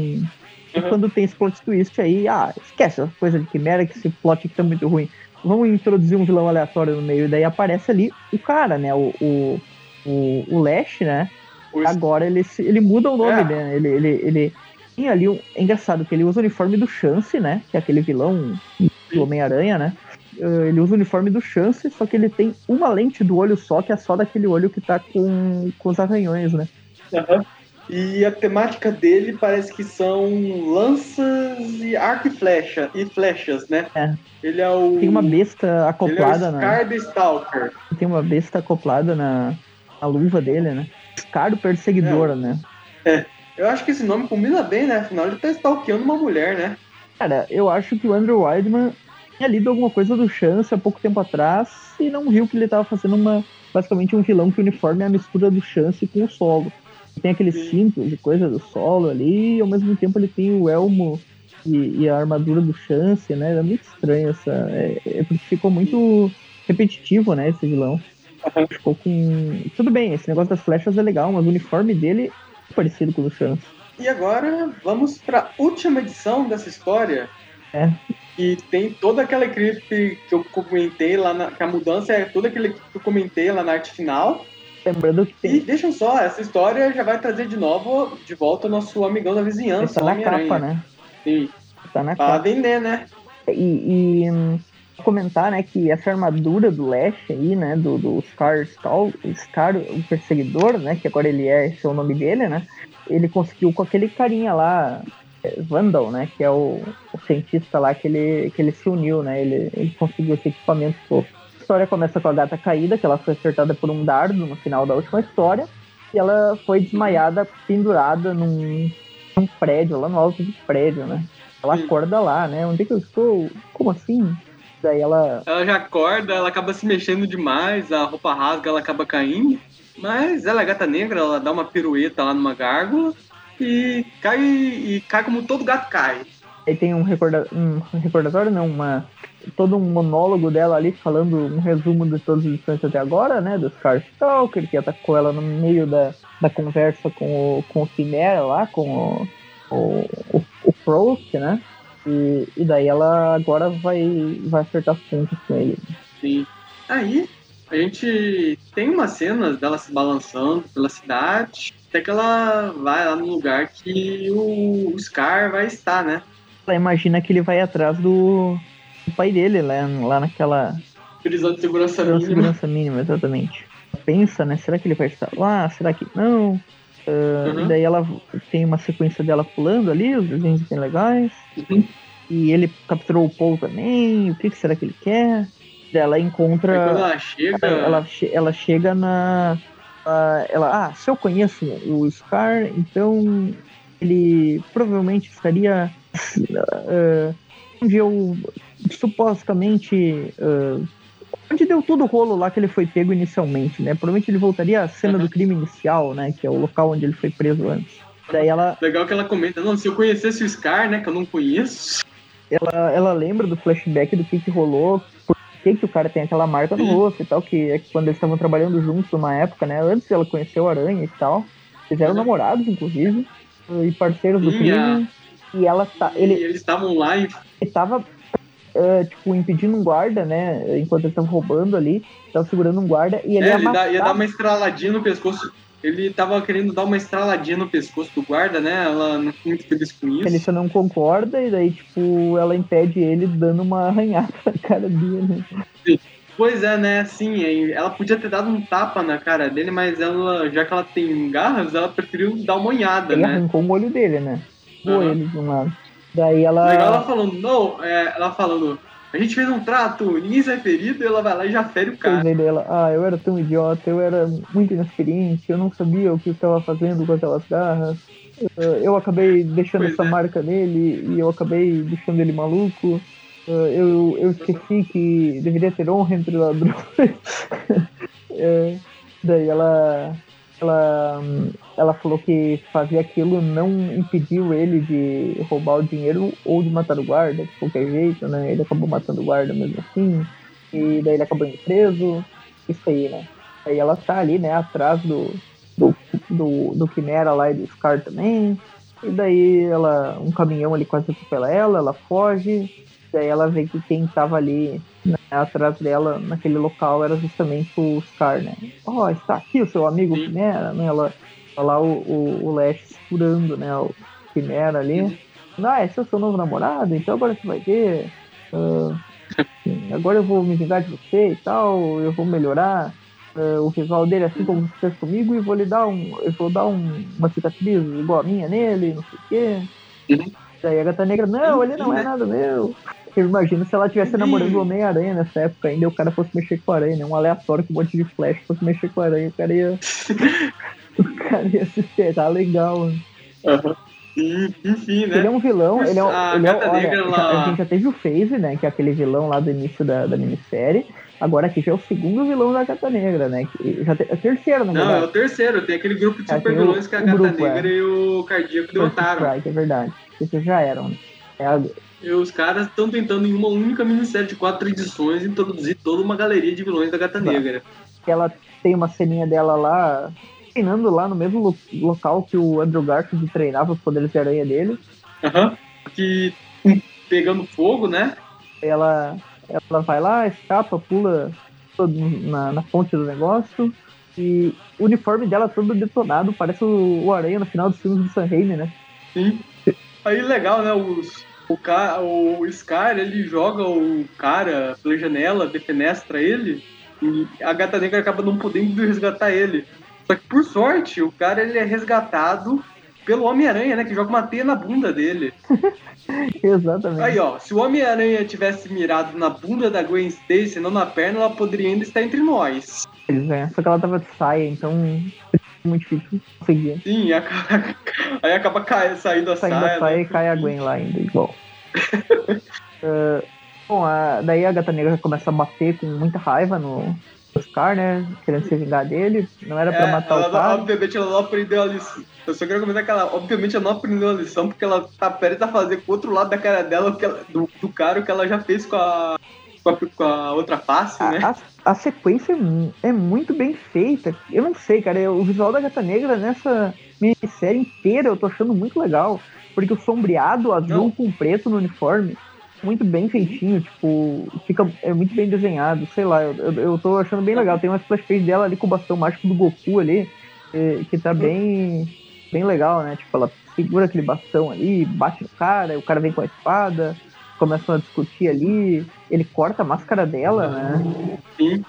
Uhum. E quando tem esse plot twist aí, ah, esquece a coisa de Quimera, que esse plot aqui tá muito ruim. Vamos introduzir um vilão aleatório no meio, e daí aparece ali o cara, né? O, o, o, o Lash, né? Agora ele, ele muda o nome, é. né? Ele, ele, ele tinha ali um. É engraçado que ele usa o uniforme do Chance, né? Que é aquele vilão do Homem-Aranha, né? Uh, ele usa o uniforme do Chance, só que ele tem uma lente do olho só, que é só daquele olho que tá com, com os arranhões, né? Uhum. E a temática dele parece que são lanças e arco e flecha e flechas, né? É. Ele é o. Tem uma besta acoplada ele é o Scar na. Stalker. Tem uma besta acoplada na, na luva dele, né? Caro perseguidora, é. né? É. Eu acho que esse nome combina bem, né? Afinal, ele tá stalkeando uma mulher, né? Cara, eu acho que o Andrew Weidman tinha lido alguma coisa do Chance há pouco tempo atrás e não viu que ele tava fazendo uma basicamente um vilão que o uniforme é a mistura do Chance com o solo. Tem aqueles Sim. cintos e coisa do solo ali, e ao mesmo tempo ele tem o elmo e, e a armadura do Chance, né? É muito estranho essa. É, é porque ficou muito repetitivo, né, esse vilão. Uhum. Ficou com. Tudo bem, esse negócio das flechas é legal, mas o uniforme dele é parecido com o do Chance. E agora vamos para a última edição dessa história. É. E tem toda aquela equipe que eu comentei lá na. Que a mudança é toda aquela equipe que eu comentei lá na arte final. Lembrando que tem. E deixa só, essa história já vai trazer de novo, de volta o nosso amigão da vizinhança. Tá na capa, né? Sim. Tá na pra capa. vender, né? E, e hum, comentar, né, que essa armadura do Lash aí, né, do, do Scar, Scar, o perseguidor, né, que agora ele é, esse é o nome dele, né, ele conseguiu com aquele carinha lá, é, Vandal, né, que é o, o cientista lá que ele, que ele se uniu, né, ele, ele conseguiu esse equipamento todo. A história começa com a gata caída, que ela foi acertada por um dardo no final da última história, e ela foi desmaiada, pendurada num, num prédio, lá no alto do prédio, né. Ela acorda lá, né? Onde é que eu estou? Como assim? Daí ela. Ela já acorda, ela acaba se mexendo demais, a roupa rasga, ela acaba caindo. Mas ela é gata negra, ela dá uma pirueta lá numa gárgula e cai e cai como todo gato cai. Aí tem um, recorda, um recordatório, não, uma todo um monólogo dela ali falando um resumo de todas as lições até agora, né? Do Scar Stalker, que atacou ela no meio da, da conversa com o, com o Chimera lá, com o, o, o, o Prost, né? E, e daí ela agora vai, vai acertar as pontas com ele. Sim. Aí a gente tem umas cenas dela se balançando pela cidade, até que ela vai lá no lugar que o Scar vai estar, né? Ela imagina que ele vai atrás do, do pai dele, lá, lá naquela. Prisão de segurança mínima. segurança mínima, exatamente. Pensa, né? Será que ele vai estar lá? Será que não? Uh, uhum. Daí ela tem uma sequência dela pulando ali, os desenhos bem legais. Uhum. E ele capturou o Paul também. O que, que será que ele quer? Ela encontra. ela chega. Ela, ela chega na. Uh, ela, ah, se eu conheço o Scar, então ele provavelmente estaria uh, onde eu supostamente uh, onde deu tudo o rolo lá que ele foi pego inicialmente, né? Provavelmente ele voltaria à cena uhum. do crime inicial, né? Que é o local onde ele foi preso antes. Daí ela. Legal que ela comenta, não, se eu conhecesse o Scar, né? Que eu não conheço. ela, ela lembra do flashback do que, que rolou, por que, que o cara tem aquela marca no rosto e tal, que é quando eles estavam trabalhando juntos numa época, né? Antes ela conheceu o Aranha e tal. Eles eram uhum. namorados, inclusive, e parceiros do crime. E ela tá. Ele, e eles estavam lá e. Ele tava, uh, tipo, impedindo um guarda, né? Enquanto eles estavam roubando ali. Tava segurando um guarda e ele é, ia, ele dá, ia dar uma estraladinha no pescoço. Ele tava querendo dar uma estraladinha no pescoço do guarda, né? Ela não ficou muito feliz com isso. Ele só não concorda e daí, tipo, ela impede ele dando uma arranhada na cara dele. Pois é, né? Sim, ela podia ter dado um tapa na cara dele, mas ela, já que ela tem garras, ela preferiu dar uma olhada, ele né? arrancou o olho dele, né? Uhum. ele de um lado. Daí ela. Legal ela falando, não, é, ela falando, a gente fez um trato, ninguém sai ferido, e ela vai lá e já fere o cara. Pois dela, ah, eu era tão idiota, eu era muito inexperiente, eu não sabia o que eu estava fazendo com aquelas garras. Uh, eu acabei deixando pois essa é. marca nele e eu acabei deixando ele maluco. Uh, eu, eu esqueci que deveria ter honra entre ladrões. é, daí ela ela, ela falou que fazer aquilo não impediu ele de roubar o dinheiro ou de matar o guarda, de qualquer jeito, né? Ele acabou matando o guarda mesmo assim, e daí ele acabou indo preso, isso aí, né? Aí ela tá ali, né, atrás do, do, do, do Quimera lá e do Scar também, e daí ela, um caminhão ali quase atropela ela, ela foge, daí ela vê que quem tava ali né, atrás dela naquele local era justamente o Scar, né? Ó, oh, está aqui o seu amigo Sim. Quimera, né? Ela, tá lá o, o, o Lash segurando, né? O Quimera ali. Ah, esse é o seu novo namorado, então agora você vai ver. Uh, agora eu vou me vingar de você e tal, eu vou melhorar uh, o visual dele assim como você fez comigo e vou lhe dar um. Eu vou dar um, uma cicatriz igual a minha nele, não sei o quê. Uhum. Daí a gata negra, não, ele não é nada meu. Eu imagino se ela tivesse namorando o Homem-Aranha nessa época ainda, o cara fosse mexer com a aranha, né? Um aleatório com um monte de flash fosse mexer com a aranha, o cara ia. o cara ia se ferrar legal, mano. Uhum. Enfim, né? Ele é um vilão, ele é, um, ele é olha, lá... a gente já teve o Phase, né? Que é aquele vilão lá do início da, da minissérie. Agora aqui já é o segundo vilão da Gata Negra, né? Que já te, é o terceiro, na verdade. Não, é o terceiro. Tem aquele grupo de super vilões que é a Gata grupo, Negra é. e o Cardíaco derrotaram. Strike, é verdade. Esses já eram. Né? É a, e os caras estão tentando, em uma única minissérie de quatro edições, introduzir toda uma galeria de vilões da Gata Negra. Ela tem uma ceninha dela lá, treinando lá no mesmo lo local que o Andrew Garfield treinava os poderes de aranha dele. Aham. Uhum. Que pegando fogo, né? Ela, ela vai lá, escapa, pula na, na ponte do negócio. E o uniforme dela todo detonado, parece o, o Aranha no final dos filmes do Sam Raimi, né? Sim. Aí legal, né? Os, o, cara, o Scar, ele joga o cara pela janela, defenestra ele, e a gata negra acaba não podendo resgatar ele. Só que, por sorte, o cara ele é resgatado pelo Homem-Aranha, né? Que joga uma teia na bunda dele. Exatamente. Aí, ó, se o Homem-Aranha tivesse mirado na bunda da Gwen Stacy, não na perna, ela poderia ainda estar entre nós. Pois é, só que ela tava de saia, então muito difícil conseguir. Sim, acaba, aí acaba cai, saindo a saindo saia. Saindo a saia né? e cai a Gwen lá ainda, igual. uh, bom, a, daí a Gata Negra começa a bater com muita raiva no, Scar, né? Querendo se vingar dele. Não era pra é, matar ela, o cara. Obviamente ela não aprendeu a lição. Eu só quero comentar que ela, obviamente, ela não aprendeu a lição porque ela tá perto a fazer com o outro lado da cara dela, ela, do, do cara, o que ela já fez com a, com a, com a outra face, a, né? A, a, sequência é muito bem feita. Eu não sei, cara. O visual da Gata Negra nessa minissérie inteira eu tô achando muito legal. Porque o sombreado azul não. com preto no uniforme muito bem feitinho, tipo, fica é muito bem desenhado, sei lá, eu, eu, eu tô achando bem legal. Tem uma splash page dela ali com o bastão mágico do Goku ali, que, que tá bem, bem legal, né? Tipo, ela segura aquele bastão ali, bate no cara, o cara vem com a espada, começam a discutir ali, ele corta a máscara dela, né? Sim.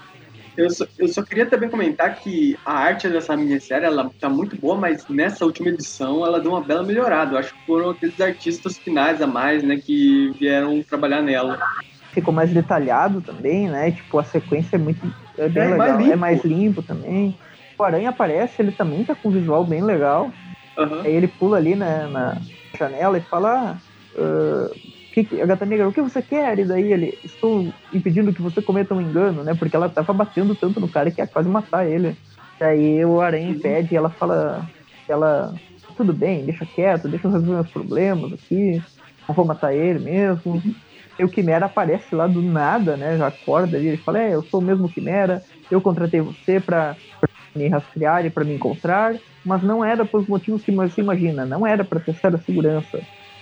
Eu só, eu só queria também comentar que a arte dessa minissérie ela tá muito boa, mas nessa última edição ela deu uma bela melhorada. Eu acho que foram aqueles artistas finais a mais, né, que vieram trabalhar nela. Ficou mais detalhado também, né? Tipo, a sequência é muito é bem é legal, mais é mais limpo também. O Aranha aparece, ele também tá com um visual bem legal. Uhum. Aí ele pula ali né, na janela e fala: ah, uh, que, a gata negra, o que você quer? E daí ele, estou impedindo que você cometa um engano, né? Porque ela tava batendo tanto no cara que ia quase matar ele. Daí o Aranha impede e ela fala, ela, tudo bem, deixa quieto, deixa eu resolver meus problemas aqui. não vou matar ele mesmo. E o Quimera aparece lá do nada, né? Já acorda ali, ele fala, é, eu sou o mesmo Quimera, eu contratei você pra, pra me rastrear e pra me encontrar, mas não era pelos motivos que você imagina, não era pra testar a segurança.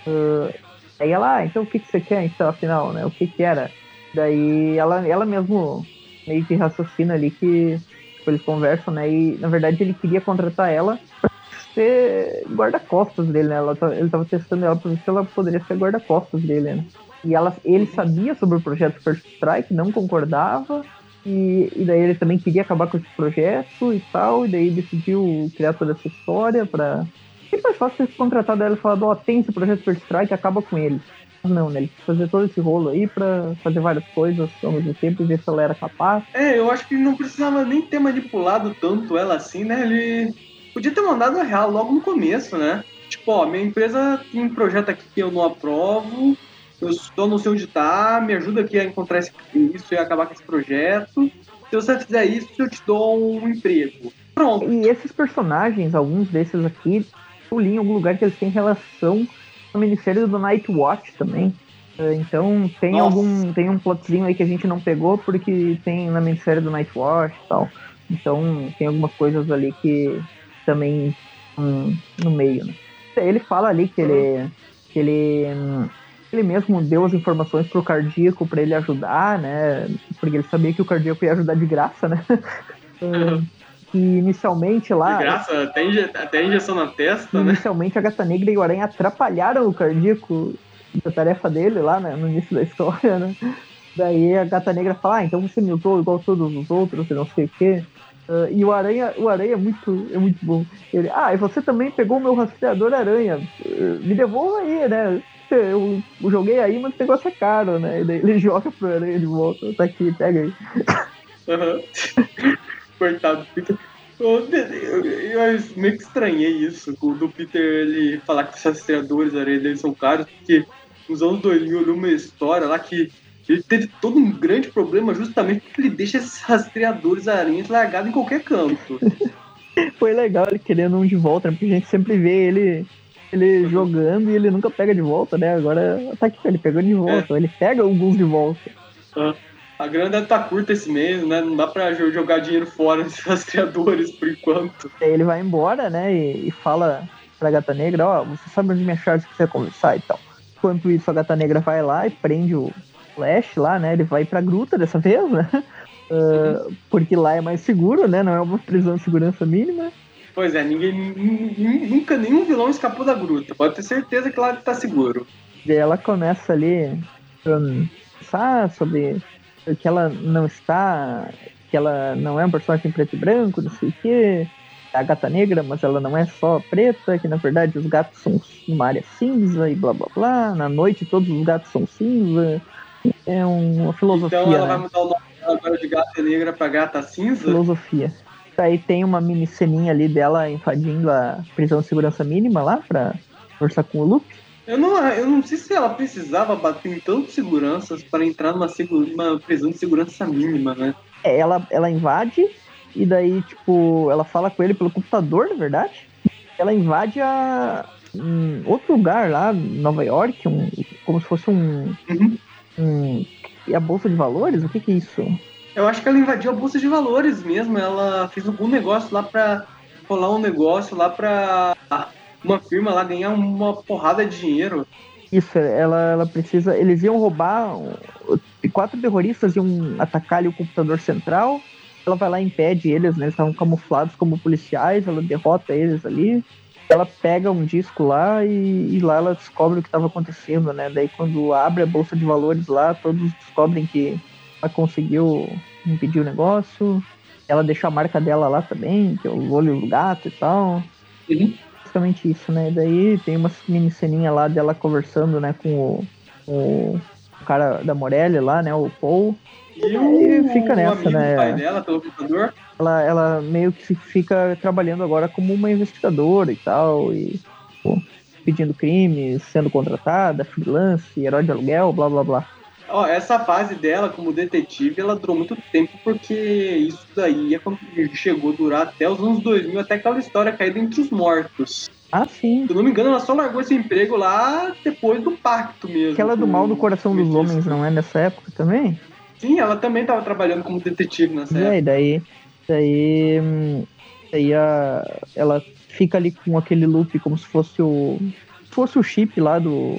Uh, aí ela, ah, então o que, que você quer, então, afinal, né? O que que era? Daí ela, ela mesmo meio que raciocina ali que tipo, eles conversam, né? E na verdade ele queria contratar ela pra ser guarda-costas dele, né? Ela, tá, ele tava testando ela pra ver se ela poderia ser guarda-costas dele, né? E ela, ele sabia sobre o projeto First Strike, não concordava, e, e daí ele também queria acabar com esse projeto e tal, e daí decidiu criar toda essa história pra. E mais fácil ter contratado ela e falado, ó, oh, tem esse projeto First Strike, acaba com ele. Não, né? Ele fazer todo esse rolo aí pra fazer várias coisas ao mesmo tempo e ver se ela era capaz. É, eu acho que não precisava nem ter manipulado tanto ela assim, né? Ele podia ter mandado a real logo no começo, né? Tipo, ó, minha empresa tem um projeto aqui que eu não aprovo, eu só não sei onde tá, me ajuda aqui a encontrar esse, isso e acabar com esse projeto. Se você fizer isso, eu te dou um emprego. Pronto. E esses personagens, alguns desses aqui, eu li em algum lugar que eles têm relação no Ministério do Night Watch também. É, então tem Nossa. algum. Tem um plotzinho aí que a gente não pegou porque tem na Ministério do Night Watch e tal. Então tem algumas coisas ali que também hum, no meio. Né? Ele fala ali que ele. que ele. ele mesmo deu as informações pro cardíaco para ele ajudar, né? Porque ele sabia que o cardíaco ia ajudar de graça, né? Uhum que inicialmente lá. De graça, até, inje até injeção na testa, né? Inicialmente a Gata Negra e o Aranha atrapalharam o cardíaco da tarefa dele lá, né? No início da história, né? Daí a Gata Negra fala, ah, então você me usou igual todos os outros, e não sei o quê. Uh, e o Aranha, o Aranha é muito, é muito bom. Ele, ah, e você também pegou o meu rastreador aranha. Uh, me devolva aí, né? Eu, eu joguei aí, mas o negócio é caro, né? E daí ele joga pro Aranha de volta. Tá aqui, pega aí. Uhum. Coitado do Peter. Eu, eu, eu, meio que estranhei isso, do Peter ele falar que os rastreadores areia dele são caros, porque nos anos 2000 eu li uma história lá que ele teve todo um grande problema justamente porque ele deixa esses rastreadores aranhas largados em qualquer canto. Foi legal ele querendo um de volta, né? porque a gente sempre vê ele ele uhum. jogando e ele nunca pega de volta, né? Agora tá aqui, ele pegou de volta, é. ele pega alguns de volta. Uhum a grana deve estar tá curta esse mês, né? Não dá pra jogar dinheiro fora nesses rastreadores por enquanto. Ele vai embora, né? E, e fala pra Gata Negra, ó, oh, você sabe onde minha chave que você conversar e tal. Enquanto isso, a Gata Negra vai lá e prende o Flash lá, né? Ele vai pra gruta dessa vez, né? Uh, porque lá é mais seguro, né? Não é uma prisão de segurança mínima. Pois é, ninguém nunca nenhum vilão escapou da gruta. Pode ter certeza que lá tá seguro. E ela começa ali um, sobre que ela não está. que ela não é um personagem preto e branco, não sei o quê. É a gata negra, mas ela não é só preta, que na verdade os gatos são uma área cinza e blá blá blá. Na noite todos os gatos são cinza. É uma filosofia. Então ela né? vai mudar o nome agora de gata negra pra gata cinza? Filosofia. Aí tem uma mini ceninha ali dela invadindo a prisão de segurança mínima lá pra conversar com o Luke. Eu não, eu não sei se ela precisava bater em tantos seguranças para entrar numa uma prisão de segurança mínima, né? É, ela, ela invade e daí, tipo, ela fala com ele pelo computador, na verdade. Ela invade a, um outro lugar lá, Nova York, um, como se fosse um, uhum. um. E a Bolsa de Valores? O que, que é isso? Eu acho que ela invadiu a Bolsa de Valores mesmo. Ela fez algum negócio lá pra rolar um negócio lá pra uma firma lá ganhar uma porrada de dinheiro. Isso, ela, ela precisa. Eles iam roubar. Quatro terroristas iam atacar ali o computador central. Ela vai lá e impede eles, né? Eles estavam camuflados como policiais, ela derrota eles ali. Ela pega um disco lá e, e lá ela descobre o que estava acontecendo, né? Daí quando abre a bolsa de valores lá, todos descobrem que ela conseguiu impedir o negócio. Ela deixa a marca dela lá também, que é o olho do gato e tal. Uhum basicamente isso, né? Daí tem uma mini ceninha lá dela conversando, né, com o, o cara da Morelli lá, né, o Paul. E, o, fica nessa, né? pai dela, pelo computador. Ela, ela meio que fica trabalhando agora como uma investigadora e tal, e pô, pedindo crimes, sendo contratada, freelance, herói de aluguel, blá blá blá. Ó, essa fase dela como detetive, ela durou muito tempo porque isso daí chegou a durar até os anos 2000, até aquela história caída entre os mortos. Ah, sim. Se eu não me engano, ela só largou esse emprego lá depois do pacto mesmo. Aquela do mal do coração dos homens, não é nessa época também? Sim, ela também estava trabalhando como detetive nessa é, época. E daí, daí, daí a, ela fica ali com aquele loop como se fosse o fosse o chip lá do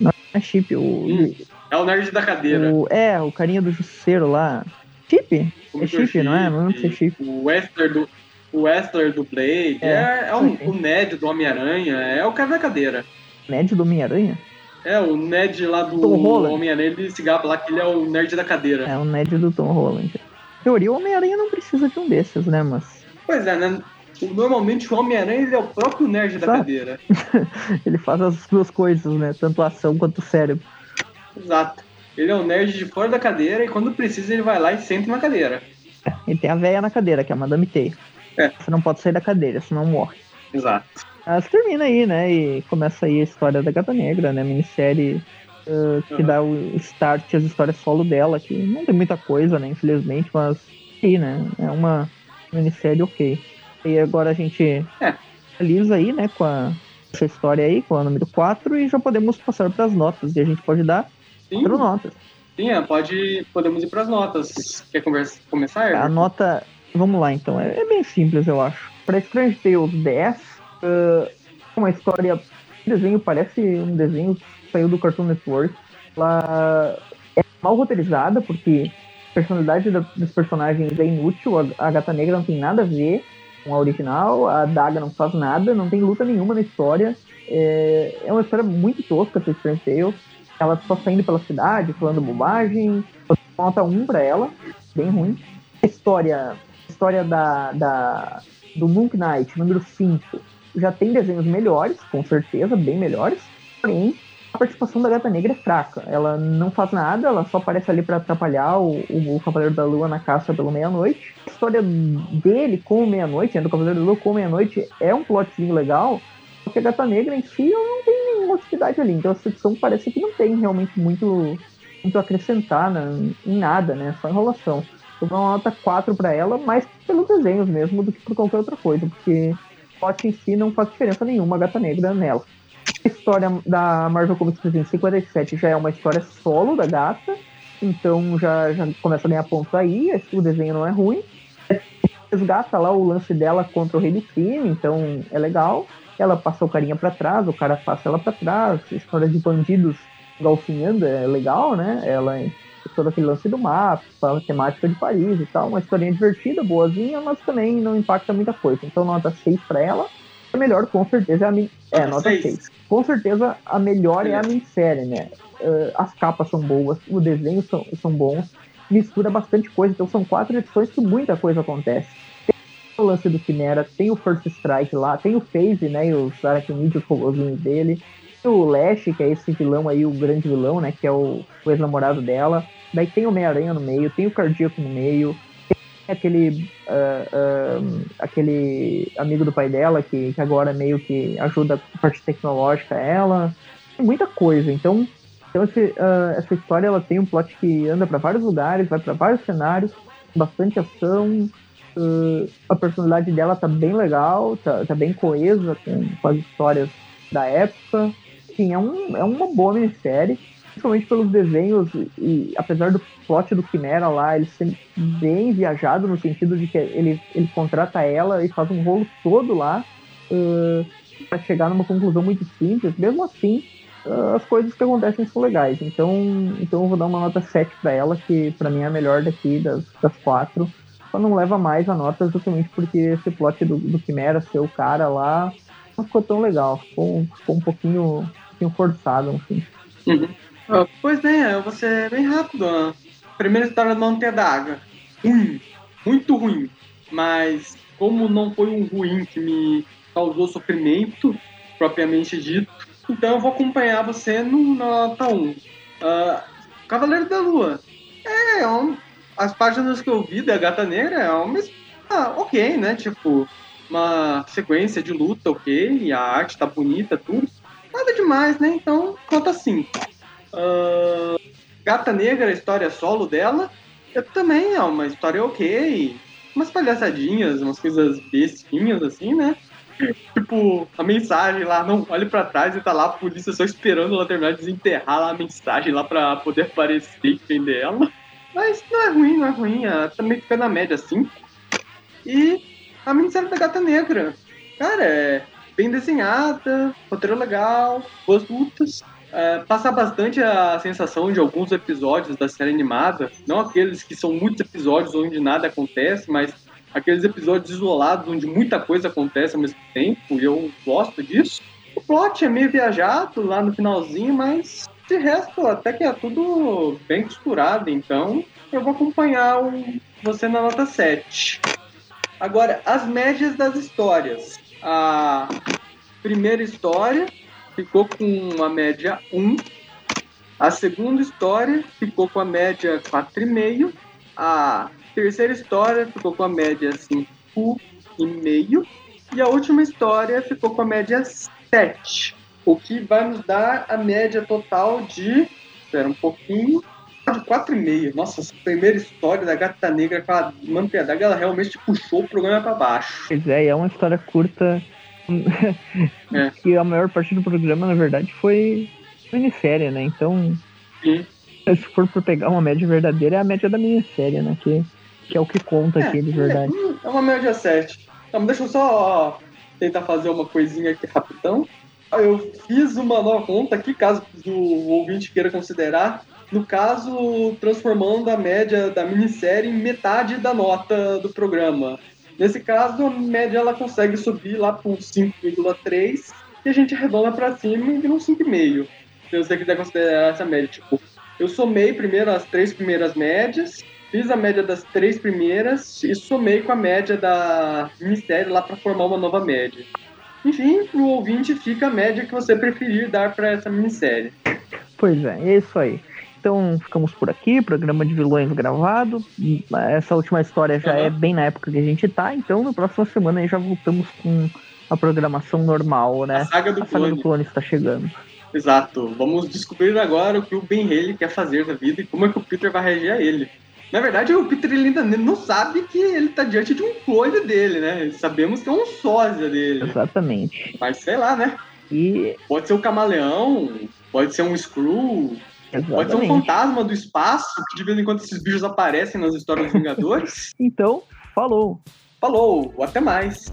não é chip, o é o nerd da cadeira. O, é, o carinha do justiceiro lá. Chip? é chip, chip, não é? Não sei chip. O Wester do o Wester do Blade, é, é, é um, o Ned do Homem-Aranha, é o cara da cadeira. Ned do Homem-Aranha? É, o Ned lá do Homem-Aranha, ele se gaba lá que ele é o nerd da cadeira. É, o Ned do Tom Holland. Em teoria, o Homem-Aranha não precisa de um desses, né, mas... Pois é, né? Normalmente o Homem-Aranha é o próprio nerd da cadeira. ele faz as duas coisas, né? Tanto a ação quanto o cérebro. Exato. Ele é o nerd de fora da cadeira e quando precisa ele vai lá e senta na cadeira. É, e tem a véia na cadeira, que é a Madame T. É. Você não pode sair da cadeira, senão morre. Exato. Mas termina aí, né? E começa aí a história da Gata Negra, né? Minissérie uh, que uhum. dá o start às histórias solo dela, que não tem muita coisa, né? Infelizmente, mas aí, né? É uma minissérie ok. E agora a gente é. finaliza aí, né? Com a, essa história aí, com a número 4, e já podemos passar para as notas. E a gente pode dar Sim. notas. Sim, é, pode, podemos ir para as notas. Quer conversa, começar? A nota Vamos lá então, é, é bem simples eu acho. Para Strange Tales 10, uh, uma história. O desenho parece um desenho que saiu do Cartoon Network. Ela é mal roteirizada, porque a personalidade da, dos personagens é inútil. A, a, Gata Negra não tem nada a ver com a original, a Daga não faz nada, não tem luta nenhuma na história. É, é uma história muito tosca, essa Strange Tales. Ela só saindo pela cidade, falando bobagem. Nota 1 pra ela, bem ruim. A história história da, da, do Moon Knight, número 5, já tem desenhos melhores, com certeza, bem melhores. Porém, a participação da Gata Negra é fraca. Ela não faz nada, ela só aparece ali para atrapalhar o, o, o, Cavaleiro da Lua na caça pelo meia-noite. A história dele com o meia-noite, né, do Cavaleiro da Lua com o meia-noite, é um plotzinho legal, porque a Gata Negra em si não tem nenhuma atividade ali. Então essa edição parece que não tem realmente muito, muito a acrescentar né, em nada, né? Só enrolação. Eu dou uma nota 4 para ela, mais pelos desenhos mesmo do que por qualquer outra coisa, porque o plot em si não faz diferença nenhuma a gata negra nela. A história da Marvel Comics 357 já é uma história solo da gata, então já, já começa a ganhar pontos aí, o desenho não é ruim. Resgata lá o lance dela contra o rei do crime, então é legal. Ela passa o carinha para trás, o cara passa ela para trás, história de bandidos golfinhando é legal, né? Ela todo aquele lance do mapa, a temática de Paris e tal. Uma historinha divertida, boazinha, mas também não impacta muita coisa. Então, nota 6 para ela. A melhor, com certeza, é a min... É, nota 6. Com certeza, a melhor é a minissérie, né? Uh, as capas são boas, o desenho são, são bons, mistura bastante coisa. Então, são quatro edições que muita coisa acontece. Tem o lance do Quimera, tem o First Strike lá, tem o Phase, né? E os aracnídeos robozinhos dele o Lash, que é esse vilão aí, o grande vilão, né? Que é o, o ex-namorado dela. Daí tem o Homem-Aranha no meio, tem o Cardíaco no meio, tem aquele, uh, uh, aquele amigo do pai dela, que, que agora meio que ajuda a parte tecnológica ela. Tem muita coisa. Então, então esse, uh, essa história ela tem um plot que anda para vários lugares, vai para vários cenários, bastante ação. A personalidade dela tá bem legal, tá, tá bem coesa com, com as histórias da época assim, é, um, é uma boa minissérie, principalmente pelos desenhos, e, apesar do plot do Quimera lá, ele ser bem viajado no sentido de que ele, ele contrata ela e faz um rolo todo lá uh, para chegar numa conclusão muito simples. Mesmo assim, uh, as coisas que acontecem são legais. Então, então eu vou dar uma nota 7 para ela, que para mim é a melhor daqui das, das quatro. Só não leva mais a nota justamente porque esse plot do, do Quimera ser o cara lá não ficou tão legal. Ficou, ficou um pouquinho pouquinho forçado. Uhum. Uh, pois bem, eu vou ser bem rápido. A primeira história do Monte d'Água. Ruim, muito ruim. Mas como não foi um ruim que me causou sofrimento, propriamente dito, então eu vou acompanhar você no nota 1. Uh, Cavaleiro da Lua. É, é um, as páginas que eu vi da Gata Negra é uma. Ah, ok, né? Tipo, uma sequência de luta, ok, a arte tá bonita, tudo. Nada demais, né? Então, conta 5. Uh, Gata Negra, a história solo dela, eu também é uma história ok. Umas palhaçadinhas, umas coisas bestinhas, assim, né? Tipo, a mensagem lá, não olhe para trás e tá lá a polícia só esperando ela terminar de desenterrar lá a mensagem lá pra poder aparecer e prender ela. Mas não é ruim, não é ruim. Ela também fica na média 5. E a minissérie da Gata Negra. Cara, é bem desenhada, roteiro legal, boas lutas. É, passa bastante a sensação de alguns episódios da série animada, não aqueles que são muitos episódios onde nada acontece, mas aqueles episódios isolados onde muita coisa acontece ao mesmo tempo, e eu gosto disso. O plot é meio viajado lá no finalzinho, mas de resto até que é tudo bem costurado, então eu vou acompanhar o, você na nota 7. Agora, as médias das histórias. A primeira história ficou com uma média 1. A segunda história ficou com a média 4,5. A terceira história ficou com a média 5,5. E a última história ficou com a média 7. O que vai nos dar a média total de. Espera um pouquinho. De 4,5. Nossa, essa primeira história da Gata Negra com a Manteadaga, ela realmente puxou o programa para baixo. Pois é, é uma história curta é. que a maior parte do programa, na verdade, foi minissérie, né? Então, Sim. se for por pegar uma média verdadeira, é a média da minissérie, né? Que, que é o que conta é, aqui de verdade. É, é uma média 7. Então, deixa eu só tentar fazer uma coisinha aqui rapidão. Eu fiz uma nova conta aqui, caso o ouvinte queira considerar. No caso, transformando a média da minissérie em metade da nota do programa. Nesse caso, a média ela consegue subir lá para um 5,3 e a gente arredonda para cima e vira um 5,5. Se você quiser considerar essa média, tipo, eu somei primeiro as três primeiras médias, fiz a média das três primeiras e somei com a média da Ministério lá para formar uma nova média. Enfim, o ouvinte fica a média que você preferir dar para essa minissérie. Pois é, é isso aí. Então ficamos por aqui, programa de vilões gravado. Essa última história já uhum. é bem na época que a gente tá, então na próxima semana aí já voltamos com a programação normal, né? A saga do, a saga clone. do clone está chegando. Exato. Vamos descobrir agora o que o Ben Haley quer fazer da vida e como é que o Peter vai reagir a ele. Na verdade, o Peter ele ainda não sabe que ele está diante de um clone dele, né? Sabemos que é um sósia dele. Exatamente. Mas sei lá, né? E... Pode ser um camaleão, pode ser um Screw, Exatamente. Pode ser um fantasma do espaço, que de vez em quando esses bichos aparecem nas histórias dos Vingadores. então, falou. Falou, até mais.